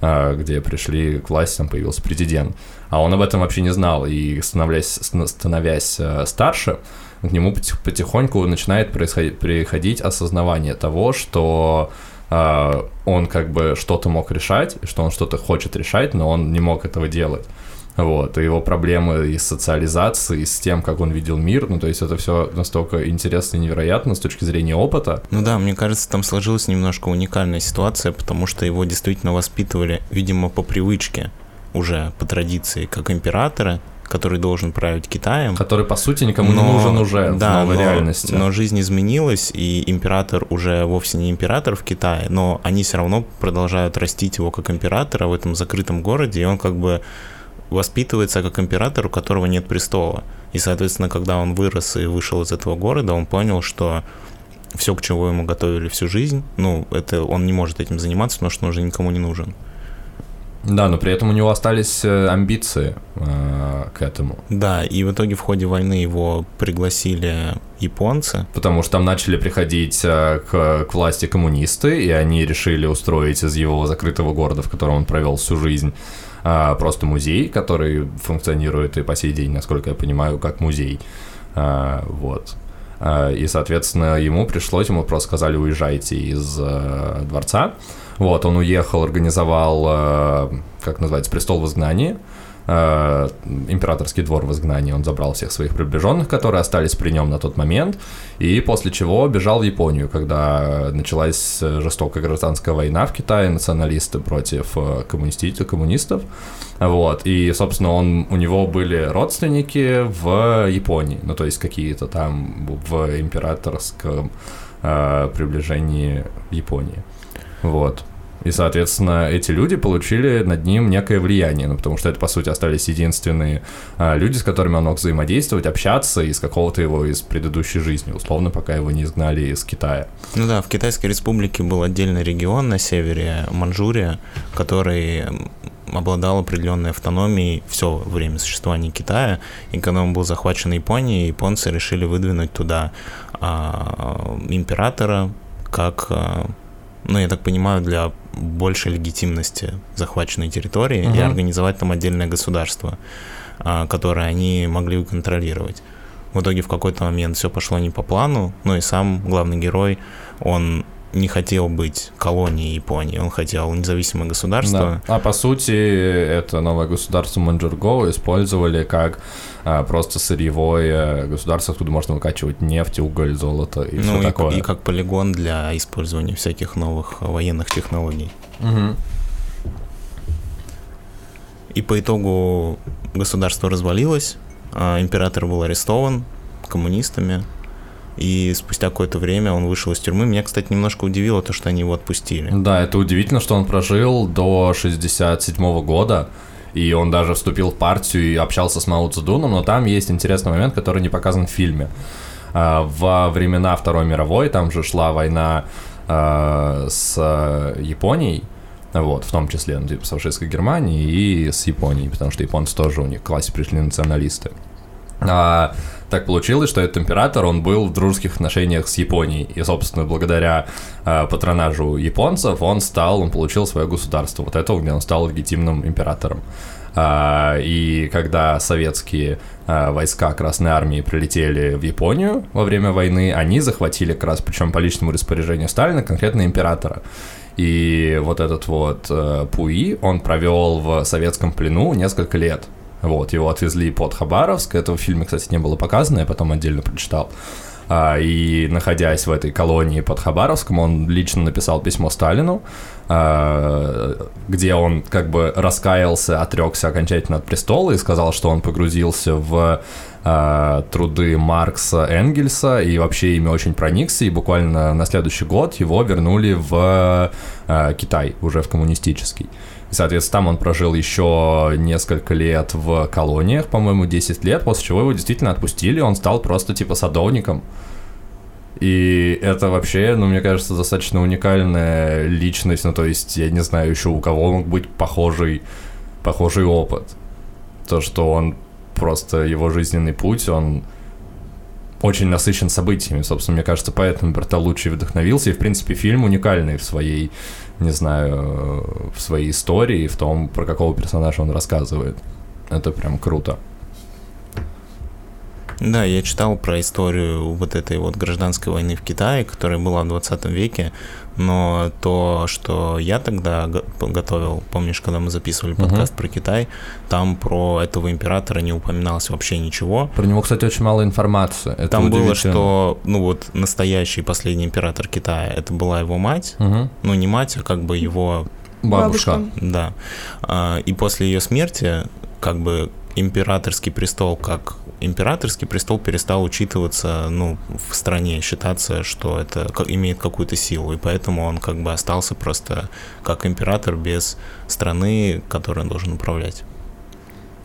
э, где пришли к власти, там появился президент. А он об этом вообще не знал, и становясь, становясь э, старше, к нему потихоньку начинает происходить, приходить осознавание того, что он как бы что-то мог решать, что он что-то хочет решать, но он не мог этого делать. Вот, и его проблемы и с социализацией, и с тем, как он видел мир, ну, то есть это все настолько интересно и невероятно с точки зрения опыта. Ну да, мне кажется, там сложилась немножко уникальная ситуация, потому что его действительно воспитывали, видимо, по привычке, уже по традиции, как императора, который должен править Китаем. Который, по сути, никому но, не нужен уже да, в новой но, реальности. Но жизнь изменилась, и император уже вовсе не император в Китае, но они все равно продолжают растить его как императора в этом закрытом городе, и он как бы воспитывается как император, у которого нет престола. И, соответственно, когда он вырос и вышел из этого города, он понял, что все, к чему ему готовили всю жизнь, ну, это он не может этим заниматься, потому что он уже никому не нужен. Да, но при этом у него остались э, амбиции э, к этому. Да, и в итоге в ходе войны его пригласили японцы. Потому что там начали приходить э, к, к власти коммунисты, и они решили устроить из его закрытого города, в котором он провел всю жизнь, э, просто музей, который функционирует и по сей день, насколько я понимаю, как музей. Э, вот. Э, и, соответственно, ему пришлось, ему просто сказали, уезжайте из э, дворца. Вот, он уехал, организовал, э, как называется, престол в изгнании, э, императорский двор в изгнании. Он забрал всех своих приближенных, которые остались при нем на тот момент, и после чего бежал в Японию, когда началась жестокая гражданская война в Китае, националисты против коммунистов, коммунистов. Вот, и, собственно, он, у него были родственники в Японии, ну, то есть какие-то там в императорском э, приближении Японии. Вот. И, соответственно, эти люди получили над ним некое влияние, ну, потому что это, по сути, остались единственные а, люди, с которыми он мог взаимодействовать, общаться из какого-то его из предыдущей жизни, условно, пока его не изгнали из Китая. Ну да, в Китайской республике был отдельный регион на севере, Манчжурия, который обладал определенной автономией все время существования Китая, и когда он был захвачен Японией, японцы решили выдвинуть туда а, императора как а, ну, я так понимаю, для большей легитимности захваченной территории угу. и организовать там отдельное государство, а, которое они могли контролировать. В итоге в какой-то момент все пошло не по плану, но и сам главный герой, он не хотел быть колонией Японии, он хотел независимое государство. Да. А по сути, это новое государство Манчжурго использовали как а, просто сырьевое государство, откуда можно выкачивать нефть, уголь, золото и ну, все и, такое. И как полигон для использования всяких новых военных технологий. Угу. И по итогу государство развалилось, а император был арестован коммунистами, и спустя какое-то время он вышел из тюрьмы. Меня, кстати, немножко удивило то, что они его отпустили. Да, это удивительно, что он прожил до 67 -го года, и он даже вступил в партию и общался с Мао Цзэдуном, но там есть интересный момент, который не показан в фильме. А, во времена Второй мировой, там же шла война а, с Японией, вот, в том числе, ну, типа, с фашистской Германией и с Японией, потому что японцы тоже у них в классе пришли националисты. А, так получилось, что этот император, он был в дружеских отношениях с Японией. И, собственно, благодаря э, патронажу японцев он стал, он получил свое государство. Вот это, где он стал легитимным императором. А, и когда советские а, войска Красной Армии прилетели в Японию во время войны, они захватили как раз, причем по личному распоряжению Сталина, конкретно императора. И вот этот вот э, Пуи, он провел в советском плену несколько лет. Вот, его отвезли под Хабаровск. Этого в фильме, кстати, не было показано, я потом отдельно прочитал. А, и находясь в этой колонии под Хабаровском, он лично написал письмо Сталину, а, где он как бы раскаялся, отрекся окончательно от престола и сказал, что он погрузился в а, труды Маркса, Энгельса и вообще ими очень проникся, и буквально на следующий год его вернули в Китай, уже в коммунистический. И, соответственно, там он прожил еще несколько лет в колониях, по-моему, 10 лет, после чего его действительно отпустили, он стал просто типа садовником. И это вообще, ну, мне кажется, достаточно уникальная личность, ну, то есть, я не знаю еще у кого мог быть похожий, похожий опыт. То, что он просто, его жизненный путь, он очень насыщен событиями, собственно, мне кажется, поэтому Бертолуччи вдохновился, и, в принципе, фильм уникальный в своей не знаю, в своей истории, в том, про какого персонажа он рассказывает. Это прям круто. Да, я читал про историю вот этой вот гражданской войны в Китае, которая была в 20 веке, но то, что я тогда готовил, помнишь, когда мы записывали подкаст uh-huh. про Китай, там про этого императора не упоминалось вообще ничего. Про него, кстати, очень мало информации. Это там было, что, ну вот, настоящий последний император Китая, это была его мать, uh-huh. ну не мать, а как бы его... Бабушка. Да. А, и после ее смерти, как бы императорский престол как императорский престол перестал учитываться, ну, в стране, считаться, что это имеет какую-то силу, и поэтому он как бы остался просто как император без страны, которой он должен управлять.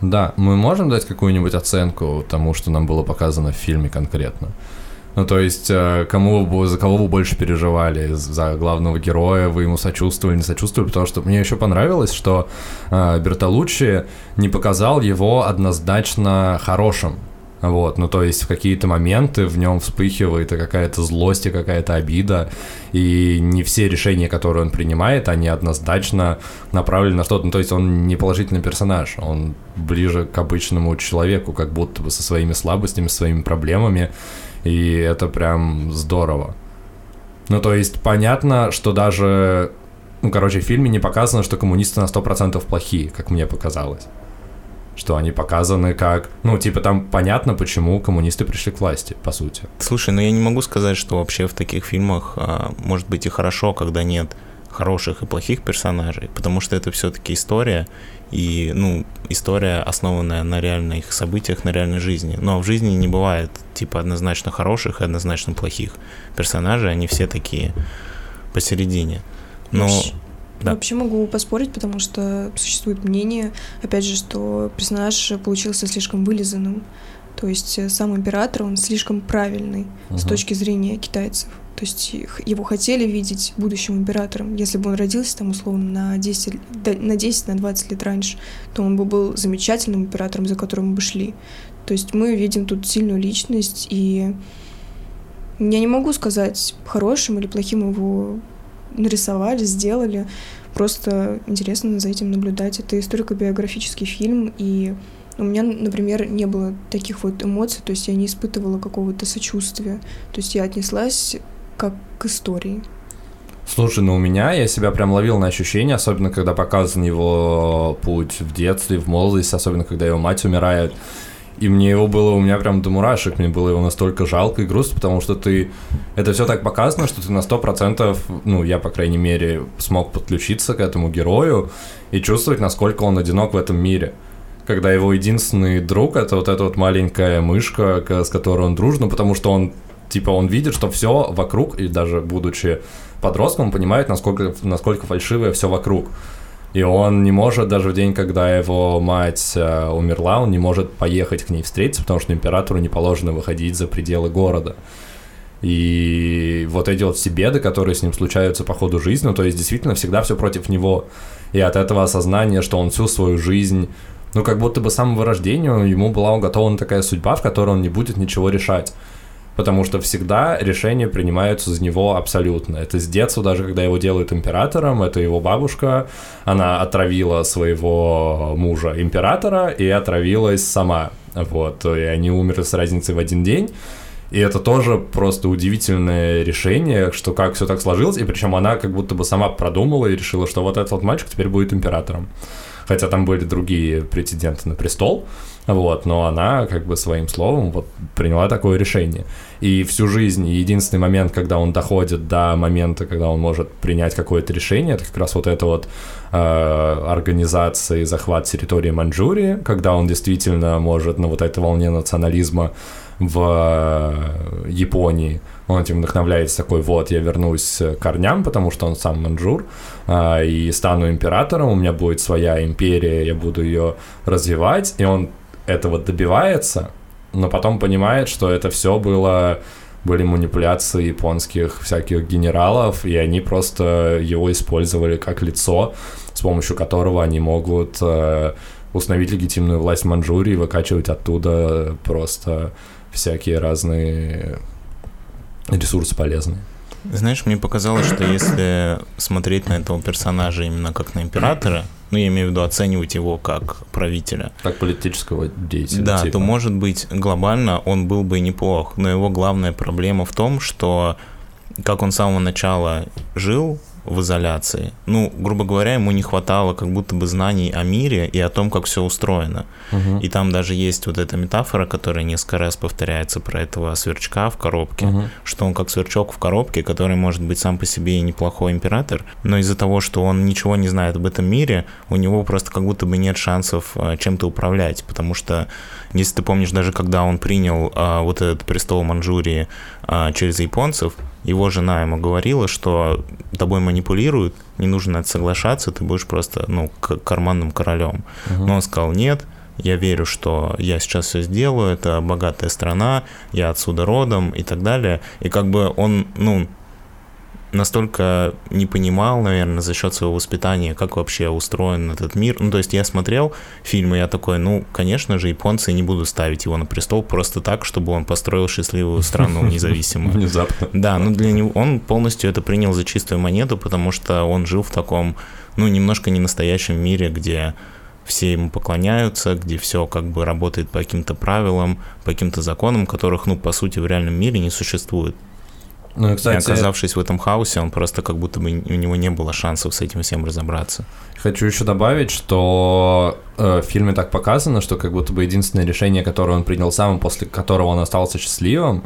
Да, мы можем дать какую-нибудь оценку тому, что нам было показано в фильме конкретно? Ну, то есть, э, кому вы, за кого вы больше переживали? За главного героя вы ему сочувствовали, не сочувствовали? Потому что мне еще понравилось, что э, Бертолуччи не показал его однозначно хорошим. Вот, ну то есть в какие-то моменты в нем вспыхивает какая-то злость, и какая-то обида, и не все решения, которые он принимает, они однозначно направлены на что-то. Ну, то есть он не положительный персонаж, он ближе к обычному человеку, как будто бы со своими слабостями, своими проблемами, и это прям здорово. Ну, то есть понятно, что даже, ну, короче, в фильме не показано, что коммунисты на 100% плохие, как мне показалось что они показаны как, ну, типа там понятно, почему коммунисты пришли к власти, по сути. Слушай, ну я не могу сказать, что вообще в таких фильмах а, может быть и хорошо, когда нет хороших и плохих персонажей, потому что это все-таки история, и, ну, история, основанная на реальных событиях, на реальной жизни. Но в жизни не бывает, типа, однозначно хороших и однозначно плохих персонажей, они все такие посередине. Но... Да. Вообще могу поспорить, потому что существует мнение, опять же, что персонаж получился слишком вылизанным. То есть э, сам император, он слишком правильный uh-huh. с точки зрения китайцев. То есть его хотели видеть будущим императором. Если бы он родился там условно на 10, на 10, на 20 лет раньше, то он бы был замечательным императором, за которым мы бы шли. То есть мы видим тут сильную личность, и я не могу сказать, хорошим или плохим его нарисовали, сделали. Просто интересно за этим наблюдать. Это историко-биографический фильм, и у меня, например, не было таких вот эмоций, то есть я не испытывала какого-то сочувствия. То есть я отнеслась как к истории. Слушай, ну у меня я себя прям ловил на ощущение, особенно когда показан его путь в детстве, в молодости, особенно когда его мать умирает. И мне его было, у меня прям до мурашек, мне было его настолько жалко и грустно, потому что ты... Это все так показано, что ты на сто процентов, ну, я, по крайней мере, смог подключиться к этому герою и чувствовать, насколько он одинок в этом мире. Когда его единственный друг — это вот эта вот маленькая мышка, с которой он дружен, ну, потому что он, типа, он видит, что все вокруг, и даже будучи подростком, он понимает, насколько, насколько фальшивое все вокруг. И он не может даже в день, когда его мать э, умерла, он не может поехать к ней встретиться, потому что императору не положено выходить за пределы города. И вот эти вот все беды, которые с ним случаются по ходу жизни, ну, то есть действительно всегда все против него. И от этого осознания, что он всю свою жизнь, ну, как будто бы с самого рождения ему была уготована такая судьба, в которой он не будет ничего решать потому что всегда решения принимаются за него абсолютно. Это с детства, даже когда его делают императором, это его бабушка, она отравила своего мужа императора и отравилась сама. Вот, и они умерли с разницей в один день. И это тоже просто удивительное решение, что как все так сложилось, и причем она как будто бы сама продумала и решила, что вот этот вот мальчик теперь будет императором. Хотя там были другие претенденты на престол. Вот, но она как бы своим словом вот приняла такое решение. И всю жизнь единственный момент, когда он доходит до момента, когда он может принять какое-то решение, это как раз вот это вот э, и захват территории Маньчжурии, когда он действительно может на вот этой волне национализма в э, Японии. Он этим вдохновляется такой, вот, я вернусь к корням, потому что он сам манжур, э, и стану императором, у меня будет своя империя, я буду ее развивать, и он этого добивается, но потом понимает, что это все было были манипуляции японских всяких генералов, и они просто его использовали как лицо, с помощью которого они могут э, установить легитимную власть Манчжурии, выкачивать оттуда просто всякие разные ресурсы полезные. Знаешь, мне показалось, что если смотреть на этого персонажа именно как на императора, ну, я имею в виду оценивать его как правителя. Как политического деятеля. Да, типа. то, может быть, глобально он был бы неплох, но его главная проблема в том, что как он с самого начала жил, в изоляции. Ну, грубо говоря, ему не хватало как будто бы знаний о мире и о том, как все устроено. Угу. И там даже есть вот эта метафора, которая несколько раз повторяется про этого сверчка в коробке, угу. что он как сверчок в коробке, который может быть сам по себе и неплохой император, но из-за того, что он ничего не знает об этом мире, у него просто как будто бы нет шансов а, чем-то управлять, потому что, если ты помнишь, даже когда он принял а, вот этот престол Манчжурии а, через японцев, его жена ему говорила, что тобой манипулируют, не нужно это соглашаться, ты будешь просто, ну, карманным королем. Угу. Но он сказал, нет, я верю, что я сейчас все сделаю, это богатая страна, я отсюда родом и так далее. И как бы он, ну, настолько не понимал, наверное, за счет своего воспитания, как вообще устроен этот мир. Ну, то есть я смотрел фильмы, я такой, ну, конечно же, японцы не будут ставить его на престол просто так, чтобы он построил счастливую страну независимую. Внезапно. Да, но для него он полностью это принял за чистую монету, потому что он жил в таком, ну, немножко не настоящем мире, где все ему поклоняются, где все как бы работает по каким-то правилам, по каким-то законам, которых, ну, по сути, в реальном мире не существует. Ну, и, кстати, и оказавшись в этом хаосе, он просто как будто бы у него не было шансов с этим всем разобраться. Хочу еще добавить, что э, в фильме так показано, что как будто бы единственное решение, которое он принял сам, после которого он остался счастливым,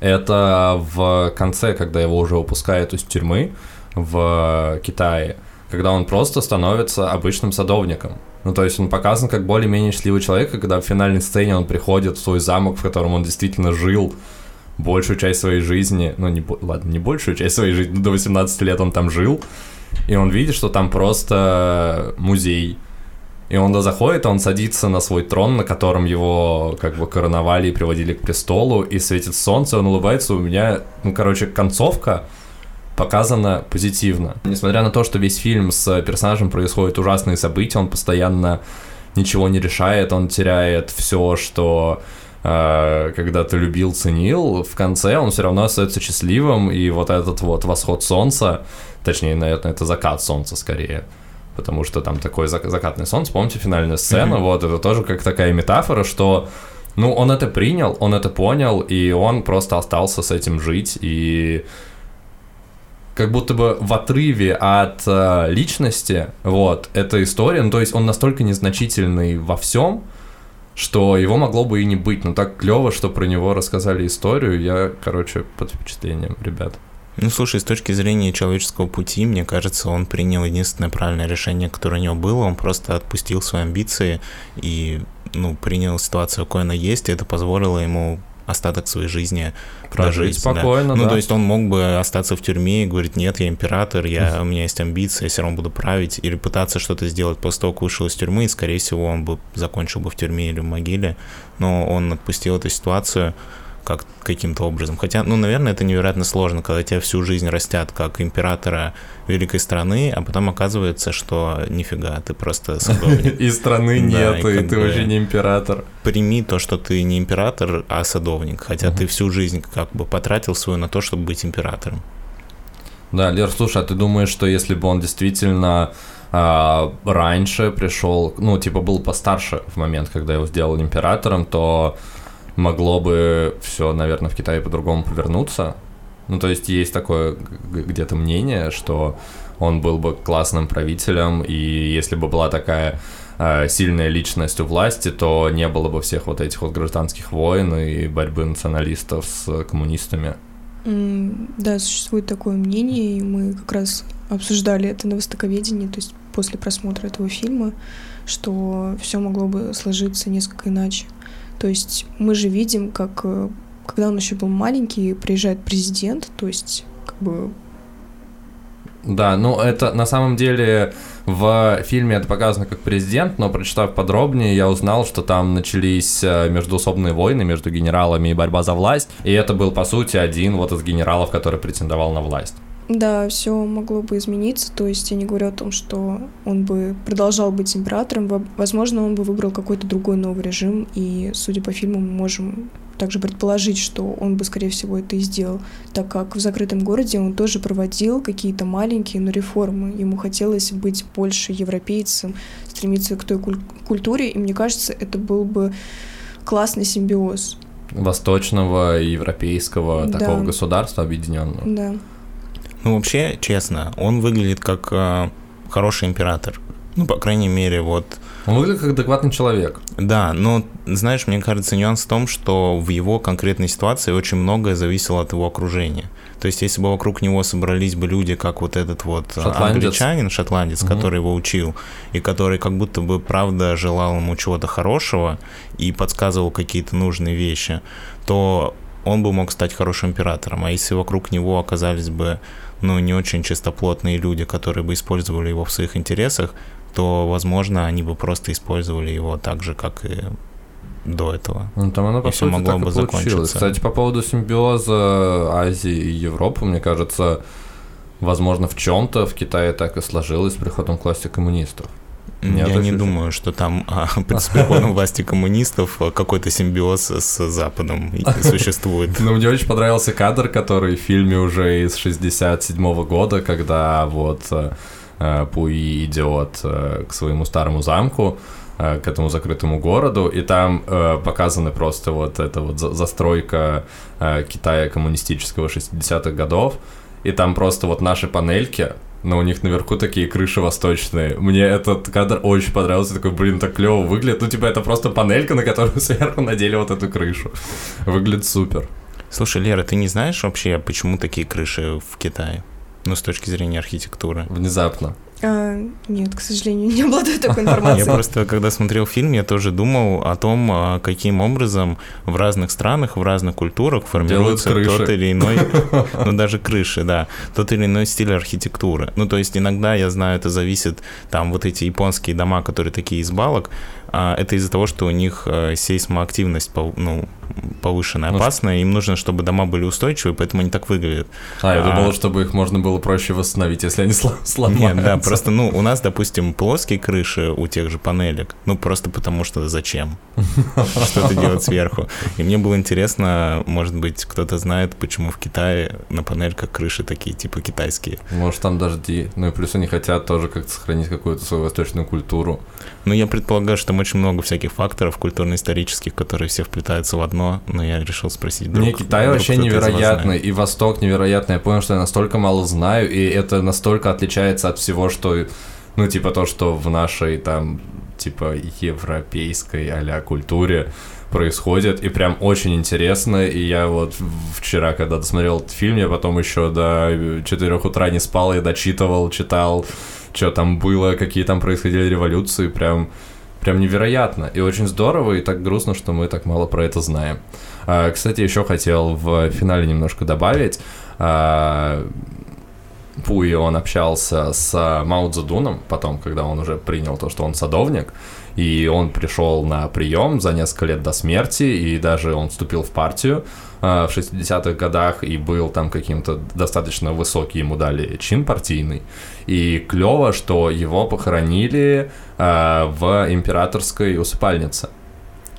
это в конце, когда его уже выпускают из тюрьмы в Китае, когда он просто становится обычным садовником. Ну, то есть он показан как более-менее счастливый человек, когда в финальной сцене он приходит в свой замок, в котором он действительно жил, большую часть своей жизни, ну, не, ладно, не большую часть своей жизни, до 18 лет он там жил, и он видит, что там просто музей. И он заходит, он садится на свой трон, на котором его как бы короновали и приводили к престолу, и светит солнце, он улыбается, у меня, ну, короче, концовка показана позитивно. Несмотря на то, что весь фильм с персонажем происходят ужасные события, он постоянно ничего не решает, он теряет все, что когда ты любил, ценил, в конце он все равно остается счастливым, и вот этот вот восход солнца, точнее, наверное, это закат солнца скорее, потому что там такой закатный солнце, помните финальная сцена, mm-hmm. вот, это тоже как такая метафора, что, ну, он это принял, он это понял, и он просто остался с этим жить, и как будто бы в отрыве от э, личности, вот, эта история, ну, то есть он настолько незначительный во всем, что его могло бы и не быть, но так клево, что про него рассказали историю, я, короче, под впечатлением, ребят. Ну, слушай, с точки зрения человеческого пути, мне кажется, он принял единственное правильное решение, которое у него было. Он просто отпустил свои амбиции и, ну, принял ситуацию, какой она есть, и это позволило ему остаток своей жизни прожить. спокойно, да. Ну, да. то есть он мог бы остаться в тюрьме и говорить, нет, я император, я, у меня есть амбиции, я все равно буду править, или пытаться что-то сделать после того, как вышел из тюрьмы, и, скорее всего, он бы закончил бы в тюрьме или в могиле, но он отпустил эту ситуацию, как, каким-то образом. Хотя, ну, наверное, это невероятно сложно, когда тебя всю жизнь растят как императора великой страны, а потом оказывается, что нифига, ты просто садовник. И страны нет, и ты уже не император. Прими то, что ты не император, а садовник, хотя ты всю жизнь как бы потратил свою на то, чтобы быть императором. Да, Лер, слушай, а ты думаешь, что если бы он действительно а, раньше пришел, ну, типа был постарше в момент, когда его сделали императором, то могло бы все, наверное, в Китае по-другому повернуться. Ну, то есть есть такое где-то мнение, что он был бы классным правителем, и если бы была такая э, сильная личность у власти, то не было бы всех вот этих вот гражданских войн и борьбы националистов с коммунистами. Да, существует такое мнение, и мы как раз обсуждали это на востоковедении, то есть после просмотра этого фильма, что все могло бы сложиться несколько иначе. То есть мы же видим, как э, когда он еще был маленький, приезжает президент, то есть как бы да, ну это на самом деле в фильме это показано как президент, но прочитав подробнее, я узнал, что там начались э, междуусобные войны между генералами и борьба за власть, и это был по сути один вот из генералов, который претендовал на власть. Да, все могло бы измениться. То есть я не говорю о том, что он бы продолжал быть императором. Возможно, он бы выбрал какой-то другой новый режим. И, судя по фильму, мы можем также предположить, что он бы, скорее всего, это и сделал, так как в закрытом городе он тоже проводил какие-то маленькие, но реформы. Ему хотелось быть больше европейцем, стремиться к той куль- культуре, и мне кажется, это был бы классный симбиоз. Восточного европейского да. такого государства объединенного. Да. Ну, вообще, честно, он выглядит как э, хороший император. Ну, по крайней мере, вот... Он выглядит как адекватный человек. Да, но, знаешь, мне кажется, нюанс в том, что в его конкретной ситуации очень многое зависело от его окружения. То есть, если бы вокруг него собрались бы люди, как вот этот вот шотландец. англичанин, шотландец, угу. который его учил, и который как будто бы, правда, желал ему чего-то хорошего и подсказывал какие-то нужные вещи, то он бы мог стать хорошим императором. А если вокруг него оказались бы ну, не очень чистоплотные люди, которые бы использовали его в своих интересах, то, возможно, они бы просто использовали его так же, как и до этого. Ну, там оно, по И сути, могло так и бы получилось. закончиться. Кстати, по поводу симбиоза Азии и Европы, мне кажется, возможно, в чем-то в Китае так и сложилось с приходом к власти коммунистов. Нет, Я не думаю, что там а, с приходом власти коммунистов а, какой-то симбиоз с Западом существует. Но мне очень понравился кадр, который в фильме уже из 67 года, когда вот э, э, Пуи идет к своему старому замку, к этому закрытому городу, и там э, показаны просто вот эта вот за- застройка э, Китая коммунистического 60-х годов, и там просто вот наши панельки, но у них наверху такие крыши восточные. Мне этот кадр очень понравился, такой, блин, так клево выглядит. Ну, типа, это просто панелька, на которую сверху надели вот эту крышу. Выглядит супер. Слушай, Лера, ты не знаешь вообще, почему такие крыши в Китае? Ну, с точки зрения архитектуры. Внезапно. А, нет, к сожалению, не обладаю такой Я информацией. просто, когда смотрел фильм, я тоже думал о том, а, каким образом в разных странах, в разных культурах формируется тот или иной, ну даже крыши, да, тот или иной стиль архитектуры. Ну то есть иногда, я знаю, это зависит, там вот эти японские дома, которые такие из балок, это из-за того, что у них э, сейсмоактивность ну, повышенная, Ну, опасная, им нужно, чтобы дома были устойчивые, поэтому они так выглядят. А, я А. думал, чтобы их можно было проще восстановить, если они сло- сломаются. Нет, да, просто, ну, у нас, допустим, плоские крыши у тех же панелек, ну, просто потому что зачем что-то делать сверху. И мне было интересно, может быть, кто-то знает, почему в Китае на панельках крыши такие, типа, китайские. Может, там дожди. Ну и плюс они хотят тоже как-то сохранить какую-то свою восточную культуру. Ну, я предполагаю, что там очень много всяких факторов культурно-исторических, которые все вплетаются в одно, но я решил спросить вдруг. Мне Китай вдруг вообще невероятный, и Восток невероятный. Я понял, что я настолько мало знаю, и это настолько отличается от всего, что, ну, типа то, что в нашей там, типа, европейской а культуре происходит, и прям очень интересно, и я вот вчера, когда досмотрел этот фильм, я потом еще до 4 утра не спал, я дочитывал, читал, что там было, какие там происходили революции, прям, прям невероятно, и очень здорово, и так грустно, что мы так мало про это знаем. А, Кстати, еще хотел в финале немножко добавить. а, Пуи, он общался с Мао Цзэдуном потом, когда он уже принял то, что он садовник, и он пришел на прием за несколько лет до смерти, и даже он вступил в партию в 60-х годах и был там каким-то достаточно высокий, ему дали чин партийный. И клево, что его похоронили а, в императорской усыпальнице.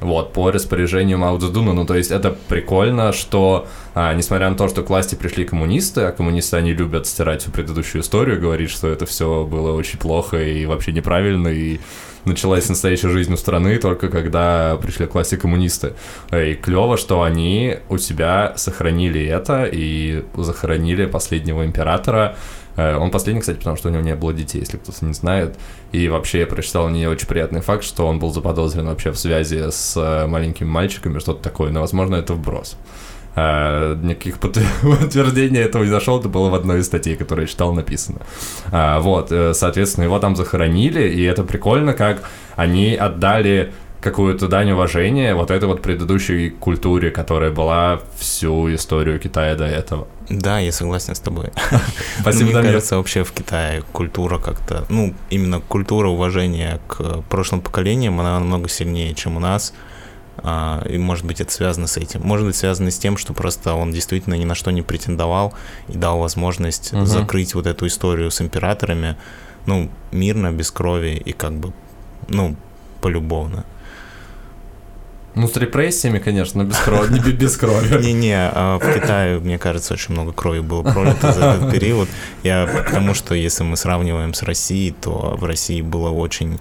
Вот, по распоряжению Мао. Ну, то есть это прикольно, что, а, несмотря на то, что к власти пришли коммунисты, а коммунисты, они любят стирать всю предыдущую историю, говорить, что это все было очень плохо и вообще неправильно, и началась настоящая жизнь у страны только когда пришли к власти коммунисты. И клево, что они у себя сохранили это и захоронили последнего императора. Э, Он последний, кстати, потому что у него не было детей, если кто-то не знает. И вообще я прочитал не очень приятный факт, что он был заподозрен вообще в связи с э, маленькими мальчиками, что-то такое. Но, возможно, это вброс. Э, Никаких подтвер- подтверждений этого не нашел, это было в одной из статей, которую я читал, написано. А, Вот, э, соответственно, его там захоронили, и это прикольно, как они отдали какую-то дань уважения вот этой вот предыдущей культуре, которая была всю историю Китая до этого. Да, я согласен с тобой. Спасибо, Мне кажется, вообще в Китае культура как-то, ну, именно культура уважения к прошлым поколениям, она намного сильнее, чем у нас. А, И, может быть, это связано с этим. Может быть, связано с тем, что просто он действительно ни на что не претендовал и дал возможность Мгм. закрыть вот эту историю с императорами, ну, мирно, без крови и как бы, ну, полюбовно. Ну, с репрессиями, конечно, но без крови, не бе- без крови. Не-не, а в Китае, мне кажется, очень много крови было пролито за этот период. Я к тому, что если мы сравниваем с Россией, то в России было очень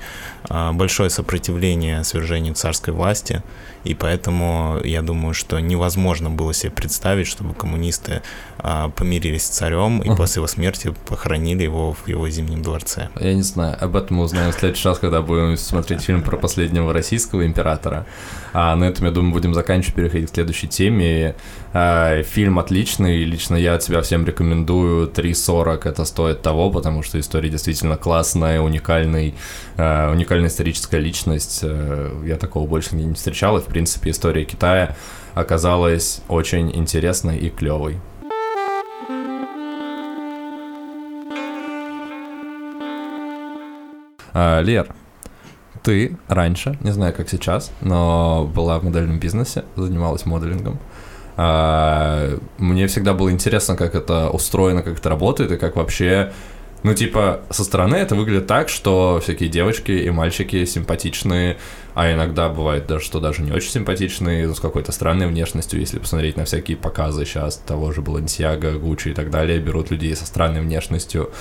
большое сопротивление свержению царской власти, и поэтому я думаю, что невозможно было себе представить, чтобы коммунисты а, помирились с царем и после его смерти похоронили его в его зимнем дворце. Я не знаю, об этом мы узнаем в следующий раз, когда будем смотреть фильм про последнего российского императора. А на этом, я думаю, будем заканчивать, переходить к следующей теме. А, фильм отличный, лично я от себя всем рекомендую. 3.40 это стоит того, потому что история действительно классная, уникальный, а, уникальная историческая личность. Э, я такого больше не встречал, и в принципе история Китая оказалась очень интересной и клевой. А, Лер, ты раньше, не знаю как сейчас, но была в модельном бизнесе, занималась моделингом. А, мне всегда было интересно, как это устроено, как это работает и как вообще ну, типа, со стороны это выглядит так, что всякие девочки и мальчики симпатичные, а иногда бывает даже, что даже не очень симпатичные, с какой-то странной внешностью, если посмотреть на всякие показы сейчас того же Balenciaga, Gucci и так далее, берут людей со странной внешностью,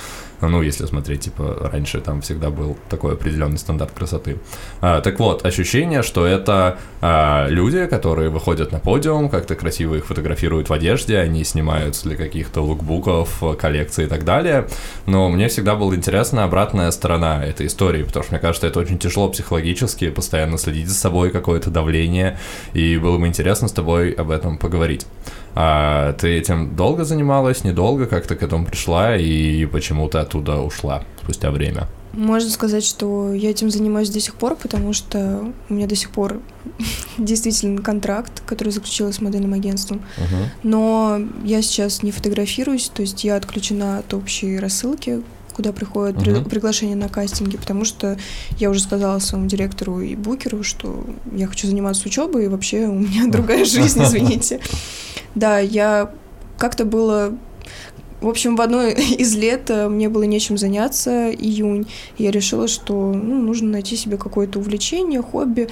ну, если смотреть, типа, раньше там всегда был такой определенный стандарт красоты. А, так вот, ощущение, что это а, люди, которые выходят на подиум, как-то красиво их фотографируют в одежде, они снимаются для каких-то лукбуков, коллекций и так далее, но мне всегда была интересна обратная сторона этой истории, потому что мне кажется, это очень тяжело психологически, постоянно следить за собой, какое-то давление, и было бы интересно с тобой об этом поговорить. А ты этим долго занималась, недолго, как ты к этому пришла и почему ты оттуда ушла спустя время? Можно сказать, что я этим занимаюсь до сих пор, потому что у меня до сих пор действительно контракт, который заключила с модельным агентством. Угу. Но я сейчас не фотографируюсь, то есть я отключена от общей рассылки, куда приходят при, Мгм. приглашения на кастинги, потому что я уже сказала своему директору и букеру, что я хочу заниматься учебой, и вообще у меня другая жизнь, извините. Да, я как-то было... В общем, в одно из лет э, мне было нечем заняться, июнь, я решила, что ну, нужно найти себе какое-то увлечение, хобби.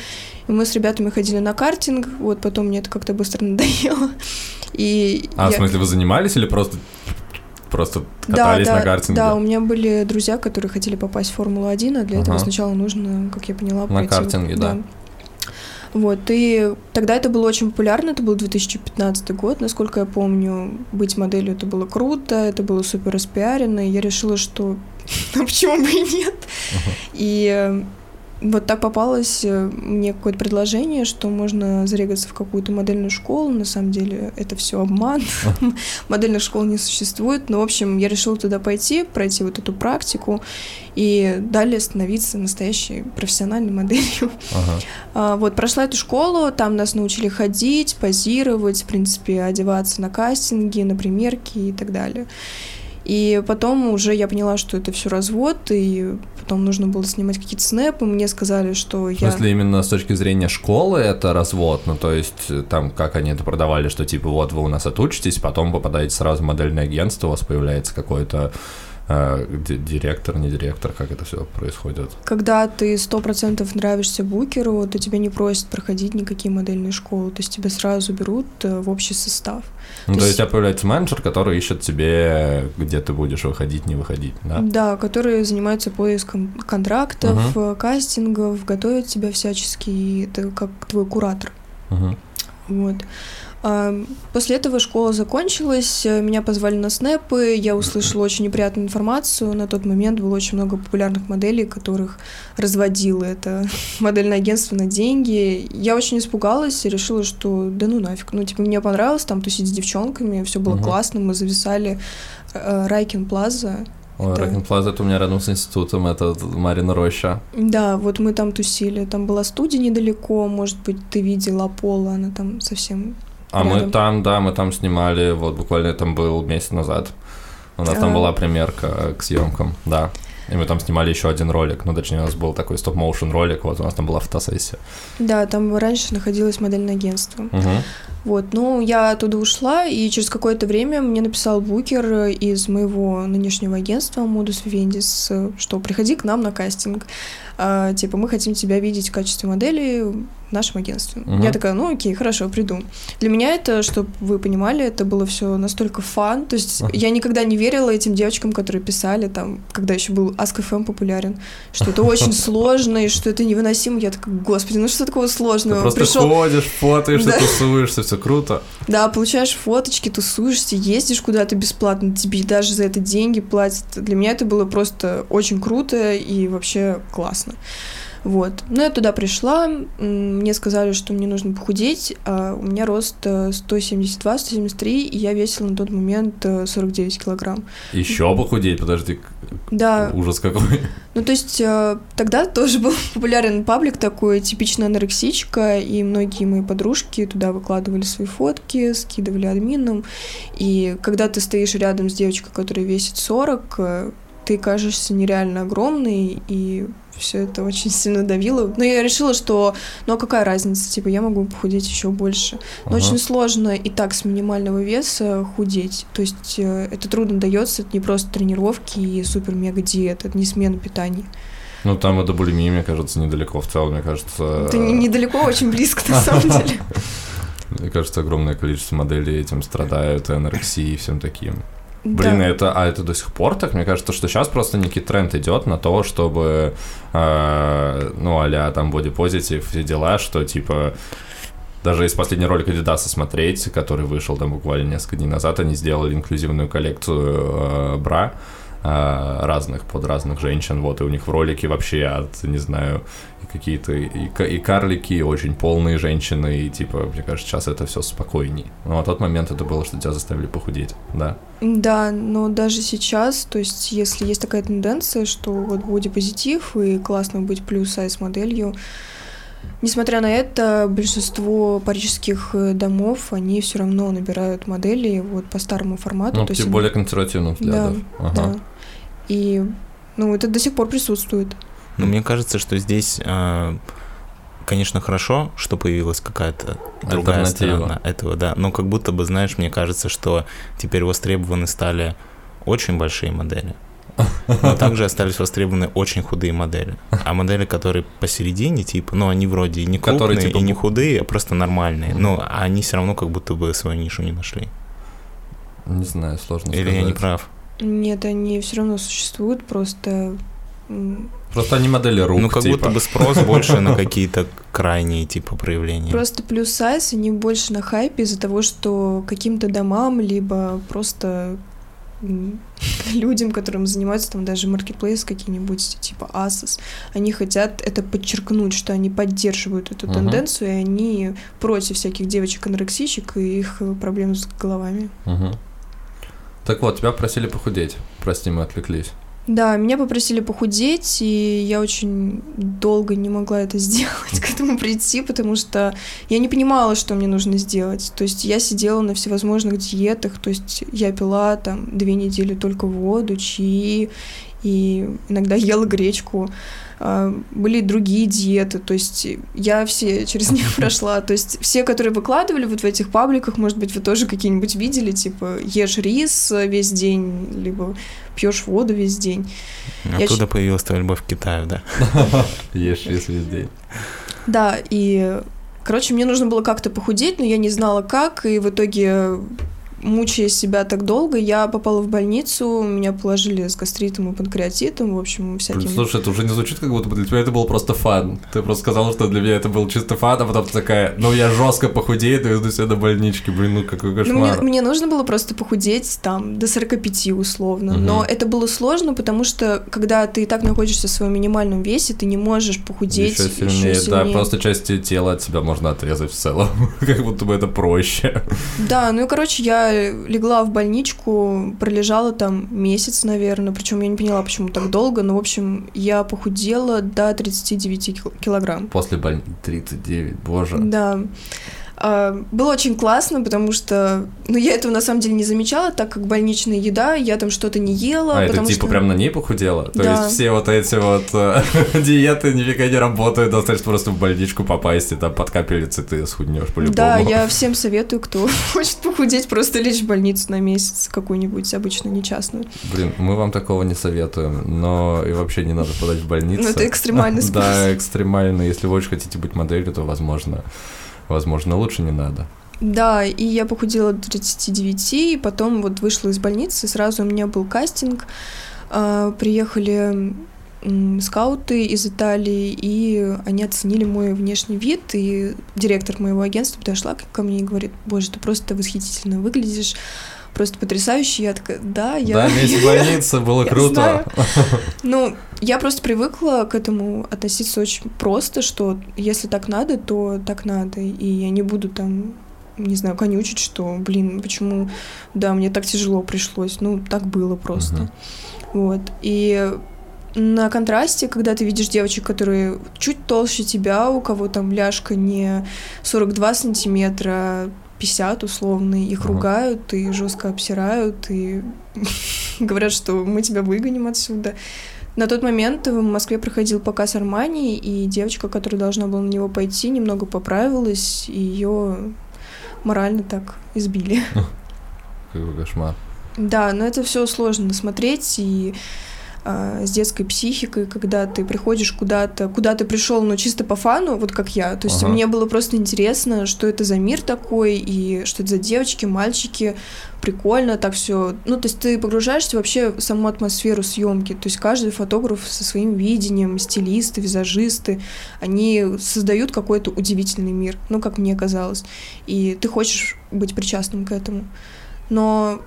И мы с ребятами ходили на картинг, вот потом мне это как-то быстро надоело. И А, в я- смысле, вы занимались или просто просто да, катались да, на картинге? Да, у меня были друзья, которые хотели попасть в Формулу-1, а для этого Ага. сначала нужно, как я поняла, На пройти картинге, да. Вот, и тогда это было очень популярно, это был 2015 год, насколько я помню, быть моделью это было круто, это было супер распиарено, и я решила, что ну почему бы и нет. И э, вот так попалось э, мне какое-то предложение, что можно зарегаться в какую-то модельную школу. На самом деле это все обман. Модельных школ не существует. Но, в общем, я решила туда пойти, пройти вот эту практику и далее становиться настоящей профессиональной моделью. Ага. А, Вот, прошла эту школу, там нас научили ходить, позировать, в принципе, одеваться на кастинги, на примерки и так далее. И потом уже я поняла, что это все развод, и потом нужно было снимать какие-то снэпы. Мне сказали, что В я... смысле, именно с точки зрения школы это развод? Ну, то есть, э, там, как они это продавали, что, типа, вот вы у нас отучитесь, потом попадаете сразу в модельное агентство, у вас появляется какой-то ди- директор, не директор, как это все происходит? Когда ты сто процентов нравишься букеру, то тебя не просят проходить никакие модельные школы, то есть тебя сразу берут э, в общий состав. Ну, То то есть, у тебя появляется менеджер, который ищет тебе, где ты будешь выходить, не выходить, да? Да, которые занимаются поиском контрактов, э, кастингов, готовят тебя всячески, и это как твой куратор. Мгм. Вот. После этого школа закончилась, э, меня позвали на снэпы, я услышала очень неприятную информацию. На тот момент было очень много популярных моделей, которых разводило это модельное агентство на деньги. Я очень испугалась и решила, что да ну нафиг. Ну, типа, мне понравилось там тусить с девчонками, все было Мгм. классно, мы зависали э, Райкин Плаза. Ой, Это- Райкин Плаза, это у меня рядом с институтом, это Марина Роща. Да, вот мы там тусили. Там была студия недалеко, может быть, ты видела Пола, она там совсем А мы там, да, мы там снимали, вот буквально там был месяц назад. У нас там А. была примерка к съемкам, да. И мы там снимали еще один ролик, ну, точнее, у нас был такой стоп-моушен ролик, вот у нас там была фотосессия. Да, там раньше находилось модельное агентство. Мгм. Вот, ну, я оттуда ушла, и через какое-то время мне написал букер из моего нынешнего агентства Modus Vivendis, что приходи к нам на кастинг. А, типа, мы хотим тебя видеть в качестве модели в нашем агентстве. Мгм. Я такая, ну окей, хорошо, приду. Для меня это, чтобы вы понимали, это было все настолько фан. То есть Ага. я никогда не верила этим девочкам, которые писали там, когда еще был Ask.fm популярен, что это очень сложно и что это невыносимо. Я такая, господи, ну что такого Ты сложного? просто Пришел ходишь, фотоешься, Да. тусуешься, все круто. да, получаешь фоточки, тусуешься, ездишь куда-то бесплатно, тебе даже за это деньги платят. Для меня это было просто очень круто и вообще классно. Вот. Ну, я туда пришла, мне сказали, что мне нужно похудеть, а у меня рост э, 172-173, и я весила на тот момент э, 49 килограмм. Еще похудеть, подожди, Да, ужас какой. ну, то есть э, тогда тоже был популярен паблик такой, типичная анорексичка, и многие мои подружки туда выкладывали свои фотки, скидывали админам, и когда ты стоишь рядом с девочкой, которая весит 40, э, ты кажешься нереально огромный, и все это очень сильно давило. Но я решила, что, ну а какая разница, типа, я могу похудеть еще больше. Но Ага. очень сложно и так с минимального веса худеть. То есть э, это трудно дается, это не просто тренировки и супер-мега диета, это не смена питания. Ну, там и до булимии, мне кажется, недалеко в целом, мне кажется... Это не- недалеко, очень близко на самом деле. Мне кажется, огромное количество моделей этим страдают, и анорексией и всем таким. Блин, Да. это, а это до сих пор так? Мне кажется, что сейчас просто некий тренд идет на то, чтобы, э, ну, а там бодипозитив, все дела, что, типа, даже из последнего ролика Adidas смотреть, который вышел там буквально несколько дней назад, они сделали инклюзивную коллекцию э, бра э, разных, под разных женщин, вот, и у них в ролике вообще от, не знаю, какие-то и, и карлики, и очень полные женщины, и, типа, мне кажется, сейчас это все спокойней. Но на тот момент это было, что тебя заставили похудеть, да. Да, но даже сейчас, то есть если есть такая тенденция, что вот бодипозитив и классно быть плюс-сайз моделью, несмотря на это, большинство парижских э, домов, они все равно набирают модели вот по старому формату. Ну, то есть более консервативных взглядов. Ага. Да. И ну, это до сих пор присутствует. Но мне кажется, что здесь, э, конечно, хорошо, что появилась какая-то другая сторона этого, да. Но как будто бы, знаешь, мне кажется, что теперь востребованы стали очень большие модели. Но также остались востребованы очень худые модели. А модели, которые посередине, типа, ну, они вроде и не крупные, Которые, типа, и не худые, а просто нормальные. Но они все равно как будто бы свою нишу не нашли. Не знаю, сложно Или сказать. я не прав? Нет, они все равно существуют, просто Просто они модели рук, ну, как типа. будто бы спрос больше на какие-то крайние, типа, проявления. Просто плюс сайз, они больше на хайпе из-за того, что каким-то домам, либо просто людям, которым занимаются там даже маркетплейс какие-нибудь, типа Asos, они хотят это подчеркнуть, что они поддерживают эту Мгм. тенденцию, и они против всяких девочек-анорексичек и их проблем с головами. Мгм. Так вот, тебя просили похудеть. Прости, мы отвлеклись. Да, меня попросили похудеть, и я очень долго не могла это сделать, к этому прийти, потому что я не понимала, что мне нужно сделать. То есть я сидела на всевозможных диетах, то есть я пила там две недели только воду, чаи, и иногда ела гречку. А, Были другие диеты, то есть я все через них прошла. То есть все, которые выкладывали вот в этих пабликах, может быть, вы тоже какие-нибудь видели, типа ешь рис весь день, либо пьешь воду весь день. Я Оттуда появилась твоя любовь к Китаю, да? Ешь рис весь день. Да, и, короче, мне нужно было как-то похудеть, но я не знала как, и в итоге, мучая себя так долго, я попала в больницу, меня положили с гастритом и панкреатитом, в общем, всякими... слушай, это уже не звучит, как будто бы для тебя это был просто фан. Ты просто сказала, что для меня это был чисто фан, а потом ты такая, ну я жестко похудею, доведу себя до больнички. Блин, ну какой Ну, мне, кошмар. мне нужно было просто похудеть там до 45 условно, но Мгм. это было сложно, потому что когда ты и так находишься в своем минимальном весе, ты не можешь похудеть Еще сильнее, да, сильнее. просто части тела от себя можно отрезать в целом. как будто бы это проще. Да, ну и, короче, я легла в больничку, пролежала там месяц, наверное, причем я не поняла, почему так долго, но, в общем, я похудела до 39 кил- килограмм. После больницы 39, боже. Да. А, Было очень классно, потому что, ну, я этого на самом деле не замечала, так как больничная еда, я там что-то не ела, А это типа что... прям на ней похудела? То Да. есть все вот эти вот э, диеты нифига не работают, достаточно просто в больничку попасть, и там под капельницы ты схуднешь по-любому. Да, я всем советую, кто хочет похудеть, просто лечь в больницу на месяц какую-нибудь, обычно не частную. Блин, мы вам такого не советуем, но и вообще не надо подать в больницу. Ну, это экстремальный способ. Да, экстремально. Если вы очень хотите быть моделью, то, возможно, возможно, лучше не надо. Да, и я похудела до 39, и потом вот вышла из больницы, сразу у меня был кастинг, а, приехали скауты из Италии, и они оценили мой внешний вид, и директор моего агентства подошла ко мне и говорит, боже, ты просто восхитительно выглядишь, просто потрясающе. Я такая, да, я... Да, месяц в больнице было круто. Ну, я просто привыкла к этому относиться очень просто, что если так надо, то так надо. И я не буду там, не знаю, конючить, что, блин, почему, да, мне так тяжело пришлось. Ну, так было просто. Мгм. Вот. И на контрасте, когда ты видишь девочек, которые чуть толще тебя, у кого там ляжка не 42 сантиметра, 50 условно, их ругают и жестко обсирают, и говорят, что мы тебя выгоним отсюда. На тот момент в Москве проходил показ Армани, и девочка, которая должна была на него пойти, немного поправилась, и ее морально так избили. Какой кошмар. Да, но это все сложно смотреть, и с детской психикой, когда ты приходишь куда-то, куда ты пришел, но чисто по фану, вот как я. То есть ага. мне было просто интересно, что это за мир такой, и что это за девочки, мальчики, прикольно так все. Ну, то есть ты погружаешься вообще в саму атмосферу съемки. То есть каждый фотограф со своим видением, стилисты, визажисты, они создают какой-то удивительный мир, ну, как мне казалось. И ты хочешь быть причастным к этому. Но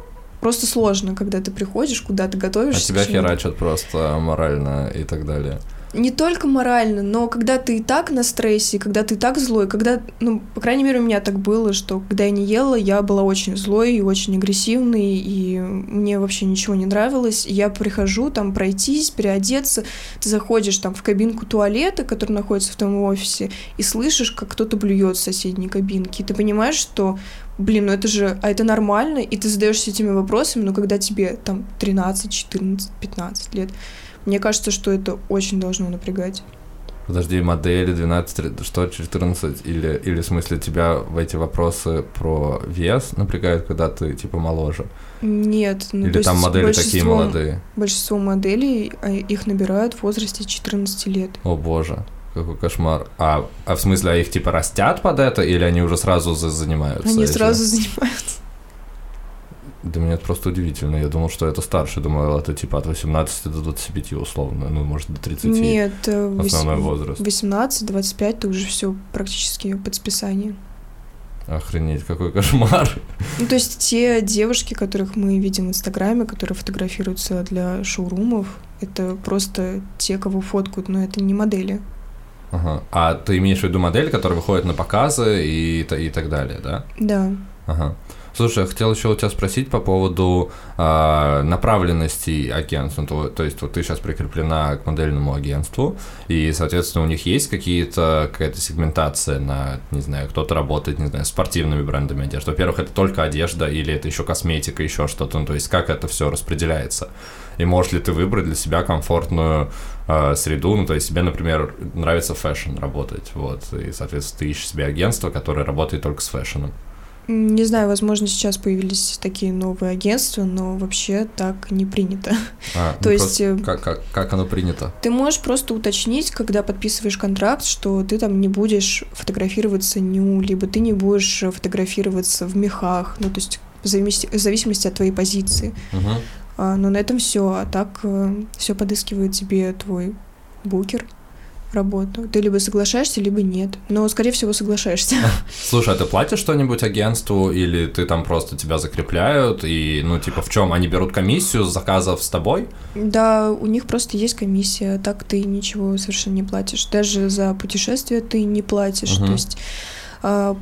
просто сложно, когда ты приходишь, куда ты готовишься. А тебя херачат просто морально и так далее не только морально, но когда ты и так на стрессе, когда ты и так злой, когда, ну, по крайней мере, у меня так было, что когда я не ела, я была очень злой и очень агрессивной, и мне вообще ничего не нравилось. я прихожу там пройтись, переодеться, ты заходишь там в кабинку туалета, который находится в твоем офисе, и слышишь, как кто-то блюет в соседней кабинке, и ты понимаешь, что блин, ну это же, а это нормально, и ты задаешься этими вопросами, но когда тебе там 13, 14, 15 лет, мне кажется, что это очень должно напрягать. Подожди, модели 12, что, 14? Или, или в смысле тебя в эти вопросы про вес напрягают, когда ты типа моложе? Нет. Ну, или там модели такие молодые? Большинство моделей, а, их набирают в возрасте 14 лет. О боже, какой кошмар. А, а в смысле, а их типа растят под это, или они уже сразу занимаются? Они этим? сразу занимаются. Да мне это просто удивительно. Я думал, что это старше. Думал, это типа от 18 до 25 условно. Ну, может, до 30. Нет, э, основной возраст. 18-25 ты уже все практически под списание. Охренеть, какой кошмар. Ну, то есть те девушки, которых мы видим в Инстаграме, которые фотографируются для шоурумов, это просто те, кого фоткают, но это не модели. Ага. А ты имеешь в виду модель, которая выходит на показы и, и так далее, да? Да. Ага. Слушай, я хотел еще у тебя спросить по поводу э, направленности агентства. Ну, то, то есть вот ты сейчас прикреплена к модельному агентству, и, соответственно, у них есть какие-то какая-то сегментация на, не знаю, кто-то работает, не знаю, спортивными брендами одежды. Во-первых, это только одежда или это еще косметика, еще что-то. Ну, то есть как это все распределяется? И можешь ли ты выбрать для себя комфортную э, среду, ну, то есть тебе, например, нравится fashion работать, вот, и, соответственно, ты ищешь себе агентство, которое работает только с fashion ом. Не знаю, возможно, сейчас появились такие новые агентства, но вообще так не принято. А, То ну есть... Э, как, как, как оно принято? Ты можешь просто уточнить, когда подписываешь контракт, что ты там не будешь фотографироваться ню, либо ты не будешь фотографироваться в мехах, ну, то есть в зависимости, в зависимости от твоей позиции. Угу. А, но на этом все. А так э, все подыскивает тебе твой букер работу. Ты либо соглашаешься, либо нет. Но, скорее всего, соглашаешься. Слушай, а ты платишь что-нибудь агентству, или ты там просто тебя закрепляют, и, ну, типа, в чем? Они берут комиссию с заказов с тобой? Да, у них просто есть комиссия, так ты ничего совершенно не платишь. Даже за путешествие ты не платишь. Угу. То есть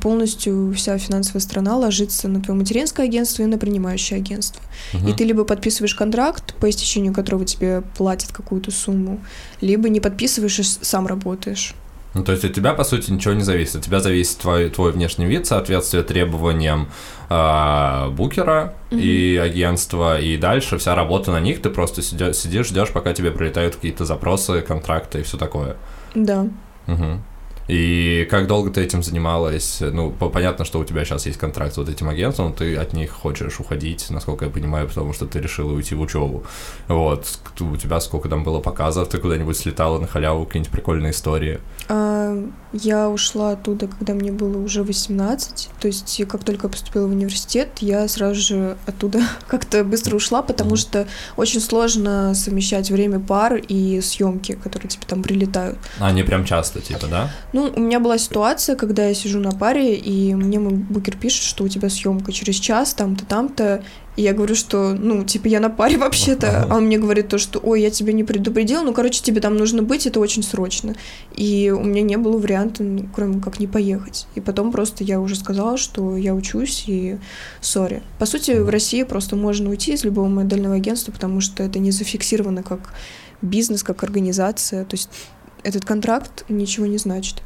полностью вся финансовая страна ложится на твое материнское агентство и на принимающее агентство. Угу. И ты либо подписываешь контракт, по истечению которого тебе платят какую-то сумму, либо не подписываешь и сам работаешь. Ну, то есть от тебя, по сути, ничего не зависит. От тебя зависит твой, твой внешний вид, соответствие требованиям э, букера mm и агентства, и дальше вся работа на них, ты просто сидишь, сидишь ждешь, пока тебе прилетают какие-то запросы, контракты и все такое. Да. Угу. И как долго ты этим занималась? Ну, понятно, что у тебя сейчас есть контракт с вот этим агентством, ты от них хочешь уходить, насколько я понимаю, потому что ты решила уйти в учебу. Вот, у тебя сколько там было показов, ты куда-нибудь слетала на халяву, какие-нибудь прикольные истории? А, я ушла оттуда, когда мне было уже 18, то есть как только поступила в университет, я сразу же оттуда как-то быстро ушла, потому mm-hmm. что очень сложно совмещать время пар и съемки, которые тебе там прилетают. А, они прям часто, типа, да? Ну, у меня была ситуация, когда я сижу на паре, и мне мой букер пишет, что у тебя съемка через час, там-то, там-то, и я говорю, что, ну, типа, я на паре вообще-то, а он мне говорит то, что, ой, я тебя не предупредил, ну, короче, тебе там нужно быть, это очень срочно. И у меня не было варианта, ну, кроме как не поехать. И потом просто я уже сказала, что я учусь, и сори. По сути, в России просто можно уйти из любого модельного агентства, потому что это не зафиксировано как бизнес, как организация, то есть этот контракт ничего не значит.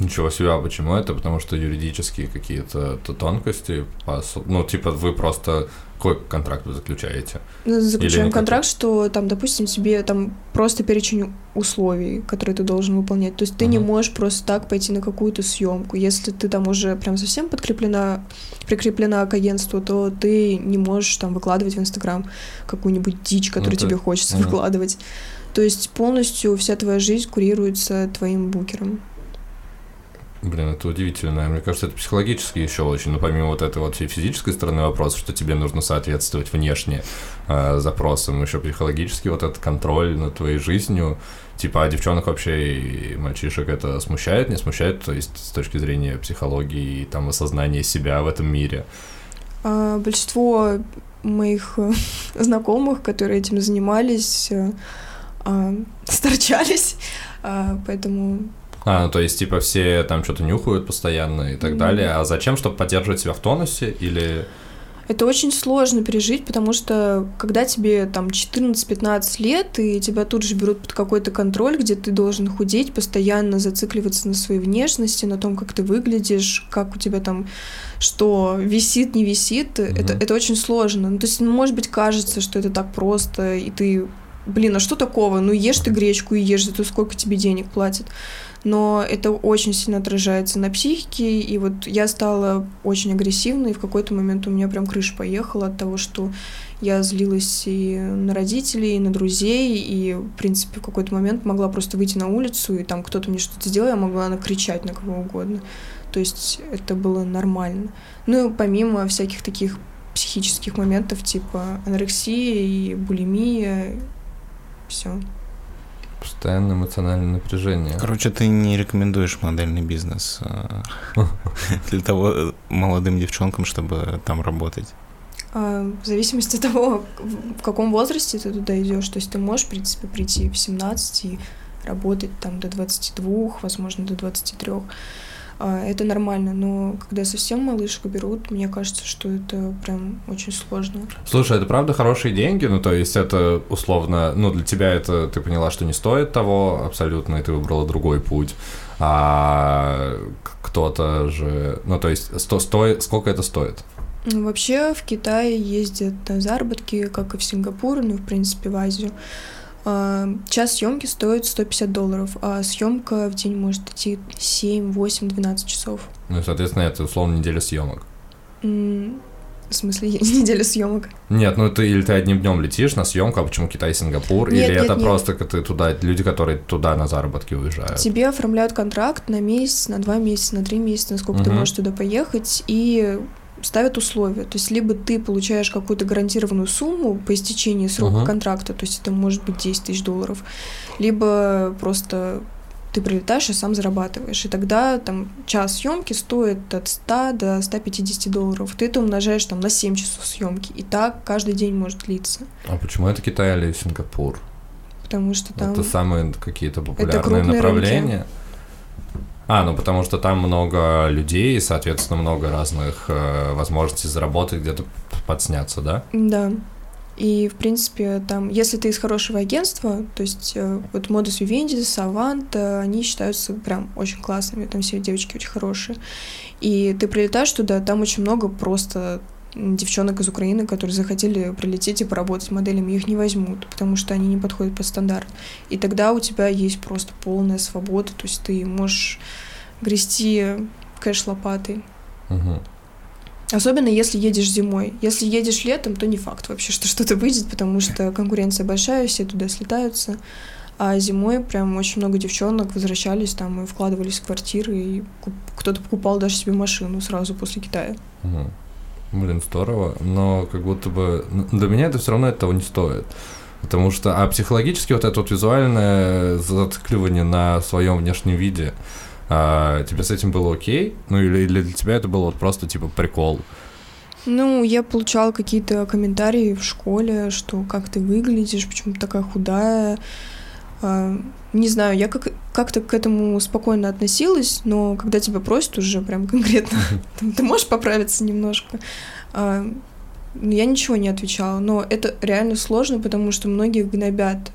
Ничего себе, а почему это? Потому что юридические какие-то тонкости, ну, типа, вы просто Какой контракт вы заключаете? Ну, Заключаем Или контракт, что там, допустим, тебе там просто перечень условий, которые ты должен выполнять. То есть ты не Мгм. можешь просто так пойти на какую-то съемку. Если ты там уже прям совсем подкреплена, прикреплена к агентству, то ты не можешь там выкладывать в Инстаграм какую-нибудь дичь, которую это- тебе хочется Мгм. выкладывать. То есть полностью вся твоя жизнь курируется твоим букером. Блин, это удивительно. Мне кажется, это психологически еще очень, ну, помимо вот этой вот физической стороны вопроса, что тебе нужно соответствовать внешне э, запросам, еще психологически вот этот контроль над твоей жизнью, типа, а девчонок вообще и мальчишек это смущает, не смущает, то есть с точки зрения психологии и там осознания себя в этом мире? А большинство моих э, знакомых, которые этим занимались, э, а, сторчались, А, поэтому А, ну, то есть, типа, все там что-то нюхают постоянно и так Мгм. далее. А зачем, чтобы поддерживать себя в тонусе или... это очень сложно пережить, потому что когда тебе там 14-15 лет, и тебя тут же берут под какой-то контроль, где ты должен худеть, постоянно зацикливаться на своей внешности, на том, как ты выглядишь, как у тебя там что висит, не висит, это, Мгм. это очень сложно. Ну, то есть, может быть, кажется, что это так просто, и ты, блин, а что такого? Ну, ешь ты гречку и ешь, зато сколько тебе денег платят. Но это очень сильно отражается на психике, и вот я стала очень агрессивной, и в какой-то момент у меня прям крыша поехала от того, что я злилась и на родителей, и на друзей, и, в принципе, в какой-то момент могла просто выйти на улицу, и там кто-то мне что-то сделал, я могла накричать на кого угодно. То есть это было нормально. Ну, и помимо всяких таких психических моментов, типа анорексия и булимия, все. Постоянное эмоциональное напряжение. Короче, ты не рекомендуешь модельный бизнес а, для того э, молодым девчонкам, чтобы там работать. А, В зависимости от того, в- в каком возрасте ты туда идешь, то есть ты можешь, в принципе, прийти в 17 и работать там до 22, возможно, до 23. А, Это нормально, но когда совсем малышку берут, мне кажется, что это прям очень сложно. Слушай, это правда хорошие деньги? Ну, то есть это условно, ну, для тебя это, ты поняла, что не стоит того абсолютно, и ты выбрала другой путь. А кто-то же, ну, то есть сто, стоит, сколько это стоит? Ну, Вообще в Китае ездят на заработки, как и в Сингапур, ну, в принципе, в Азию. А, Час съемки стоит 150 долларов, а съемка в день может идти 7, 8, 12 часов. Ну, и, соответственно, это условно неделя съемок. М, В смысле, неделя съемок. Нет, ну ты или ты одним днем летишь на съемку, а почему Китай и Сингапур? Нет, или нет, это нет. просто ты туда, люди, которые туда на заработки уезжают? Тебе оформляют контракт на месяц, на два месяца, на три месяца, насколько ты Мгм. можешь туда поехать, и ставят условия. То есть либо ты получаешь какую-то гарантированную сумму по истечении срока Мгм. контракта, то есть это может быть 10 тысяч долларов, либо просто ты прилетаешь и сам зарабатываешь. И тогда там час съемки стоит от 100 до 150 долларов. Ты это умножаешь там на 7 часов съемки. И так каждый день может длиться. А почему это Китай или Сингапур? Потому что там... Это самые какие-то популярные направления. А, ну потому что там много людей, и, соответственно, много разных э, возможностей заработать, где-то подсняться, да? Да. И, в принципе, там, если ты из хорошего агентства, то есть э, вот Modus Vivendi, Savant, э, они считаются прям очень классными, там все девочки очень хорошие. И ты прилетаешь туда, там очень много просто девчонок из Украины, которые захотели прилететь и поработать моделями, их не возьмут, потому что они не подходят по стандарт. И тогда у тебя есть просто полная свобода, то есть ты можешь грести кэш лопатой. Мгм. Особенно если едешь зимой. Если едешь летом, то не факт вообще, что что-то выйдет, потому что конкуренция большая, все туда слетаются. А зимой прям очень много девчонок возвращались там и вкладывались в квартиры, и кто-то покупал даже себе машину сразу после Китая. Мгм. Блин, здорово, но как будто бы для меня это все равно этого не стоит. Потому что, а психологически вот это вот визуальное зацикливание на своем внешнем виде, а, тебе с этим было окей? Ну или для тебя это было вот просто типа прикол? Ну, я получала какие-то комментарии в школе, что как ты выглядишь, почему ты такая худая. А, Не знаю, я как- как-то к этому спокойно относилась, но когда тебя просят уже прям конкретно, ты можешь поправиться немножко, а, ну, я ничего не отвечала. Но это реально сложно, потому что многие гнобят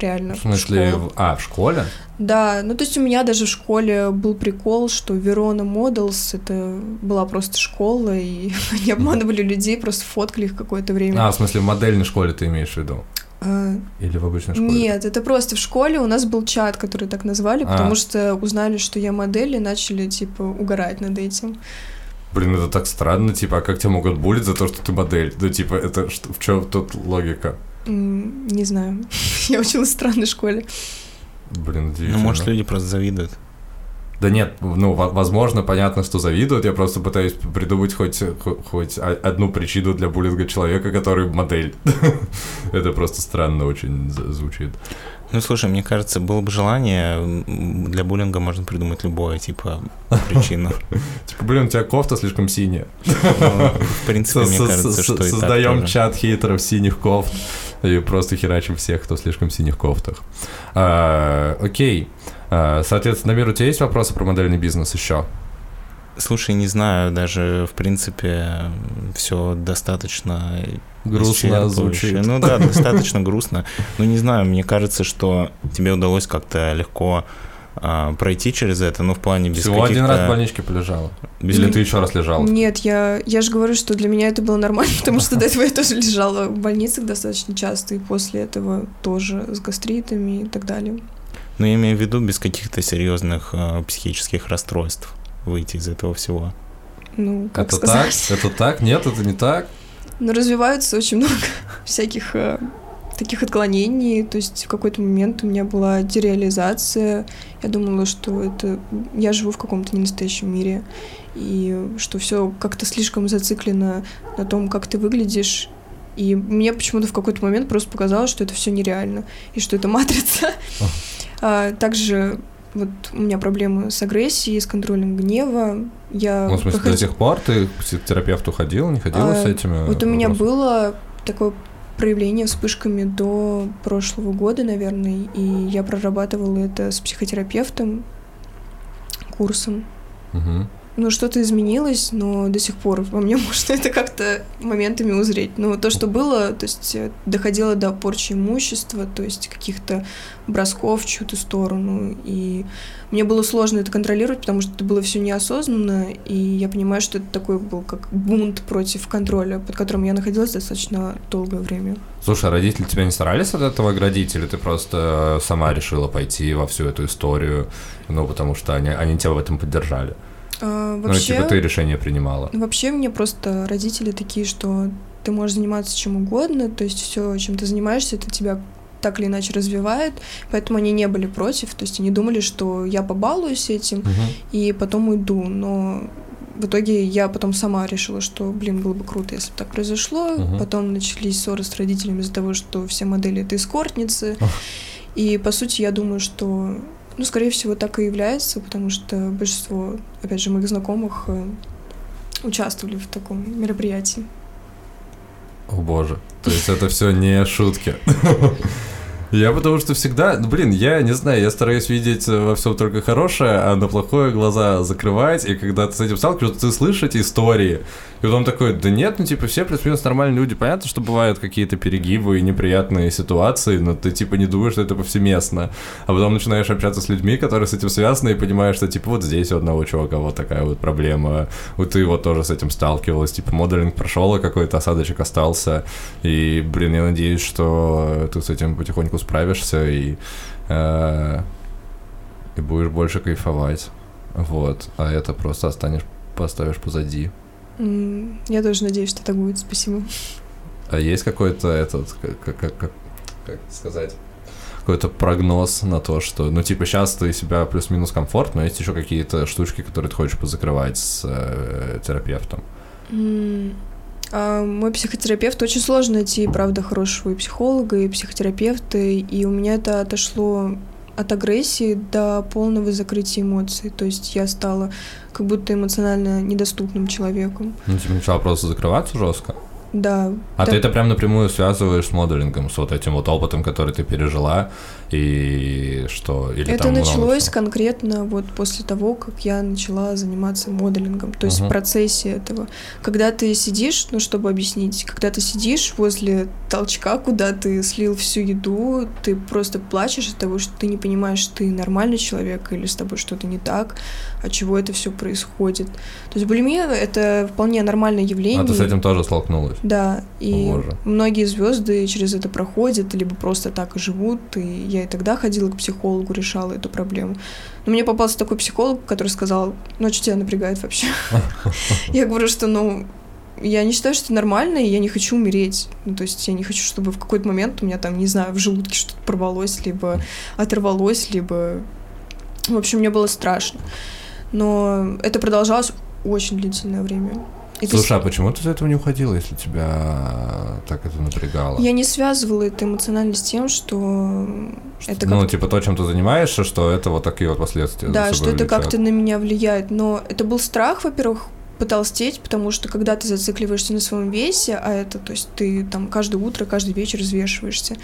реально. В смысле, школу. в- а, в школе? Да, ну то есть у меня даже в школе был прикол, что Верона Models это была просто школа, и они обманывали людей, просто фоткали их какое-то время. А, в смысле, в модельной школе ты имеешь в виду? А, Или в обычной школе? Нет, это просто в школе у нас был чат, который так назвали, А. потому что узнали, что я модель, и начали, типа, угорать над этим. Блин, это так странно, типа, а как тебя могут булить за то, что ты модель? Ну, типа, это что, в чем тут логика? Не знаю. Я училась в странной школе. Блин, Ну, удивительно. может, люди просто завидуют. Да нет, ну, во- возможно, понятно, что завидуют. Я просто пытаюсь придумать хоть, хо- хоть одну причину для буллинга человека, который модель. Это просто странно очень звучит. Ну, слушай, мне кажется, было бы желание, для буллинга можно придумать любое, типа, причину. Типа, блин, у тебя кофта слишком синяя. Ну, В принципе, мне кажется, что Создаем чат хейтеров синих кофт и просто херачим всех, кто слишком в синих кофтах. А, Окей. А, Соответственно, Мир, у тебя есть вопросы про модельный бизнес еще? Слушай, не знаю, даже, в принципе, все достаточно Грустно звучит. Ну да, достаточно грустно. Но не знаю, мне кажется, что тебе удалось как-то легко а, пройти через это, ну, в плане без Всего один раз в больничке полежала. без Или ты еще раз лежала? Нет, я, я же говорю, что для меня это было нормально, потому что до этого я тоже лежала в больницах достаточно часто, и после этого тоже с гастритами и так далее. Ну, я имею в виду без каких-то серьезных а, психических расстройств выйти из этого всего. Ну, как это сказать. так? Это так? Нет, это не так? Но развиваются очень много всяких э, таких отклонений. То есть в какой-то момент у меня была дереализация. Я думала, что это я живу в каком-то ненастоящем мире. И что все как-то слишком зациклено на том, как ты выглядишь. И мне почему-то в какой-то момент просто показалось, что это все нереально. И что это матрица. А, Также вот у меня проблемы с агрессией, с контролем гнева. Я Ну, в смысле, до проход- сих пор ты к психотерапевту ходила, не ходила А, с этими? Вот у меня вопросами? было такое проявление вспышками до прошлого года, наверное, и я прорабатывала это с психотерапевтом, курсом. Мгм. Ну, что-то изменилось, но до сих пор во мне можно это как-то моментами узреть. Но то, что было, то есть э, доходило до порчи имущества, то есть каких-то бросков в чью-то сторону. И мне было сложно это контролировать, потому что это было все неосознанно, и я понимаю, что это такой был как бунт против контроля, под которым я находилась достаточно долгое время. Слушай, а родители тебя не старались от этого оградить, или ты просто сама решила пойти во всю эту историю, ну, потому что они, они тебя в этом поддержали? А, Ну, вообще... типа, ты решение принимала. Вообще мне просто родители такие, что ты можешь заниматься чем угодно, то есть все, чем ты занимаешься, это тебя так или иначе развивает, поэтому они не были против, то есть они думали, что я побалуюсь этим Мгм. и потом уйду, но в итоге я потом сама решила, что, блин, было бы круто, если бы так произошло. Мгм. Потом начались ссоры с родителями из-за того, что все модели — это эскортницы. Ах. И, по сути, я думаю, что, ну, скорее всего, так и является, потому что большинство, опять же, моих знакомых э, участвовали в таком мероприятии. О боже. То есть это все не шутки. Я потому что всегда, блин, я не знаю, я стараюсь видеть во всем только хорошее, а на плохое глаза закрывать, и когда ты с этим сталкиваешься, ты слышишь эти истории, и потом такой, да нет, ну типа все плюс-минус нормальные люди, понятно, что бывают какие-то перегибы и неприятные ситуации, но ты типа не думаешь, что это повсеместно, а потом начинаешь общаться с людьми, которые с этим связаны, и понимаешь, что типа вот здесь у одного чувака вот такая вот проблема, вот ты вот тоже с этим сталкивалась, типа моделинг прошел, а какой-то осадочек остался, и, блин, я надеюсь, что ты с этим потихоньку справишься и, э, и будешь больше кайфовать. Вот. А это просто останешь, поставишь позади. Я тоже надеюсь, что так будет. Спасибо. А есть какой-то этот, как, как, как, как- сказать, какой-то прогноз на то, что, ну, типа, сейчас ты себя плюс-минус комфорт, но есть еще какие-то штучки, которые ты хочешь позакрывать с э, терапевтом. М, а Мой психотерапевт очень сложно найти, правда, хорошего и психолога, и психотерапевта, и у меня это отошло от агрессии до полного закрытия эмоций. То есть я стала как будто эмоционально недоступным человеком. Ну, типа, начала просто закрываться жестко. Да. А да. ты это прям напрямую связываешь с моделингом, с вот этим вот опытом, который ты пережила, и что? Или Это там началось всего? конкретно вот после того, как я начала заниматься моделингом, то есть Мгм. в процессе этого. Когда ты сидишь, ну, чтобы объяснить, когда ты сидишь возле толчка, куда ты слил всю еду, ты просто плачешь от того, что ты не понимаешь, ты нормальный человек или с тобой что-то не так, от чего это все происходит. То есть булимия — это вполне нормальное явление. А ты с этим тоже столкнулась? Да, и О, боже. многие звезды через это проходят, либо просто так и живут. И я и тогда ходила к психологу, решала эту проблему. Но мне попался такой психолог, который сказал, ну, а что тебя напрягает вообще? Я говорю, что, ну, я не считаю, что это нормально, и я не хочу умереть. Ну, то есть я не хочу, чтобы в какой-то момент у меня там, не знаю, в желудке что-то порвалось, либо оторвалось, либо... В общем, мне было страшно. Но это продолжалось очень длительное время. И ты Слушай, а почему ты из этого не уходила, если тебя так это напрягало? Я не связывала это эмоционально с тем, что это ну, типа то, чем ты занимаешься, что это вот такие вот последствия. за да, что это как-то на меня влияет. Но это был страх, во-первых, потолстеть, потому что когда ты зацикливаешься на своем весе, а это, то есть ты там каждое утро, каждый вечер взвешиваешься,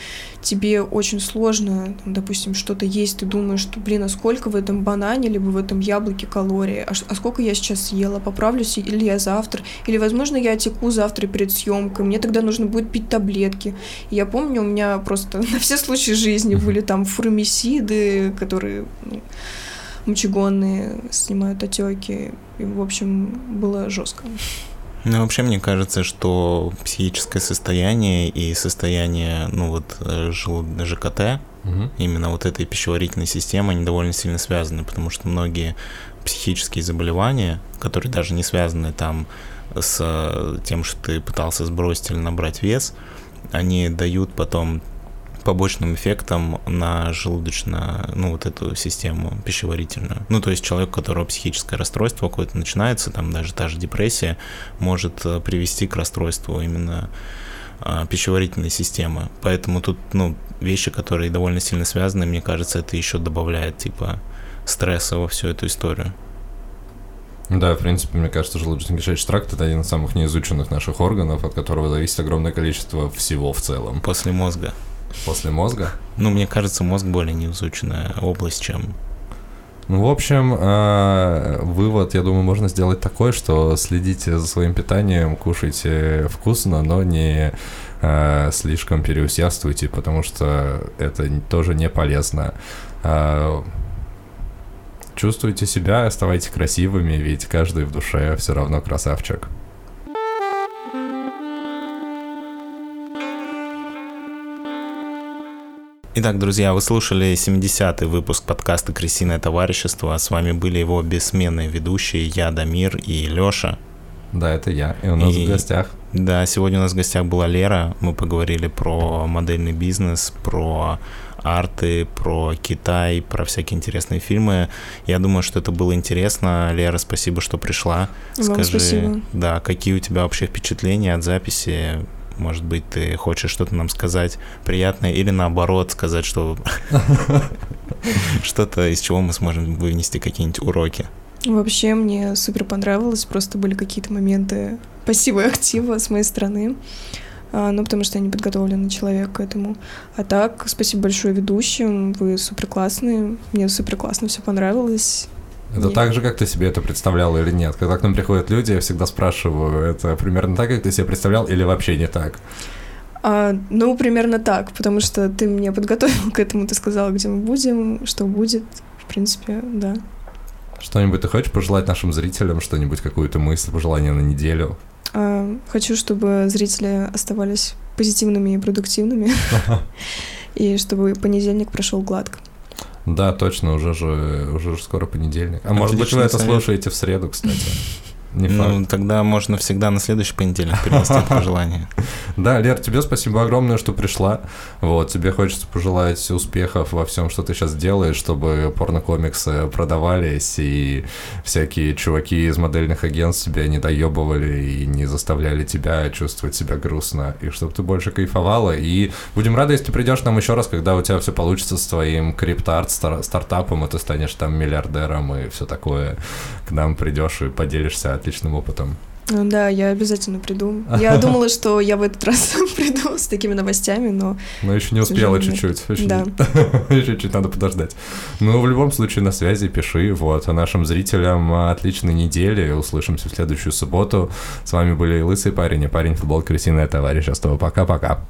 тебе очень сложно, там, допустим, что-то есть, ты думаешь, что, блин, а сколько в этом банане, либо в этом яблоке калорий, а, а сколько я сейчас съела, поправлюсь или я завтра, или, возможно, я отеку завтра перед съемкой, мне тогда нужно будет пить таблетки. И я помню, у меня просто на все случаи жизни были там фурмисиды, которые ну, мочегонные, снимают отеки. И, в общем, было жестко. Ну, вообще, мне кажется, что психическое состояние и состояние, ну, вот, э, ЖКТ, Мгм. именно вот этой пищеварительной системы, они довольно сильно связаны, потому что многие психические заболевания, которые даже не связаны там с тем, что ты пытался сбросить или набрать вес, они дают потом побочным эффектом на желудочно, ну, вот эту систему пищеварительную. Ну, то есть человек, у которого психическое расстройство какое-то начинается, там даже та же депрессия, может э, привести к расстройству именно а, пищеварительной системы. Поэтому тут, ну, вещи, которые довольно сильно связаны, мне кажется, это еще добавляет, типа, стресса во всю эту историю. Да, в принципе, мне кажется, желудочно-кишечный тракт это один из самых неизученных наших органов, от которого зависит огромное количество всего в целом. После мозга. После мозга. Ну, мне кажется, мозг более неизученная область, чем... Ну, в общем, э, вывод, я думаю, можно сделать такой, что следите за своим питанием, кушайте вкусно, но не э, слишком переусердствуйте, потому что это тоже не полезно. Э, Чувствуйте себя, оставайтесь красивыми, ведь каждый в душе все равно красавчик. Итак, друзья, вы слушали 70-й выпуск подкаста «Крысиное товарищество». С вами были его бессменные ведущие я, Дамир и Лёша. Да, это я, и у нас И- в гостях. Да, сегодня у нас в гостях была Лера. Мы поговорили про модельный бизнес, про арты, про Китай, про всякие интересные фильмы. Я думаю, что это было интересно. Лера, спасибо, что пришла. Вам спасибо. да, какие у тебя вообще впечатления от записи? Может быть, ты хочешь что-то нам сказать приятное или наоборот сказать, что что-то, из чего мы сможем вынести какие-нибудь уроки. Вообще мне супер понравилось, просто были какие-то моменты пассива и актива с моей стороны. А, Ну, потому что я не подготовленный человек к этому. А так, спасибо большое ведущим, вы супер классные, мне супер классно все понравилось. Это Нет. так же, как ты себе это представлял или нет? Когда к нам приходят люди, я всегда спрашиваю, это примерно так, как ты себе представлял, или вообще не так? А, ну, примерно так, потому что ты меня подготовил к этому, ты сказал, где мы будем, что будет. В принципе, да. Что-нибудь ты хочешь пожелать нашим зрителям, что-нибудь, какую-то мысль, пожелание на неделю? А, хочу, чтобы зрители оставались позитивными и продуктивными, и чтобы понедельник прошел гладко. Да, точно, уже же, уже же скоро понедельник. А может быть, вы это слушаете в среду, кстати. Не Ну, факт. тогда можно всегда на следующий понедельник принести пожелание. Да, Лер, тебе спасибо огромное, что пришла. Вот, тебе хочется пожелать успехов во всем, что ты сейчас делаешь, чтобы порнокомиксы продавались и всякие чуваки из модельных агентств тебя не доебывали и не заставляли тебя чувствовать себя грустно, и чтобы ты больше кайфовала. И будем рады, если ты придешь нам еще раз, когда у тебя все получится с твоим криптарт стартапом, и ты станешь там миллиардером и все такое. К нам придешь и поделишься отличным опытом. Ну Да, я обязательно приду. Я думала, что я в этот раз приду с такими новостями, но... Но еще не успела чуть-чуть. Еще Да. Чуть-чуть надо подождать. Ну, в любом случае, на связи, пиши. Вот, а нашим зрителям а, отличной недели. Услышимся в следующую субботу. С вами были Лысый парень и парень футбол крысиная товарищество. Пока-пока.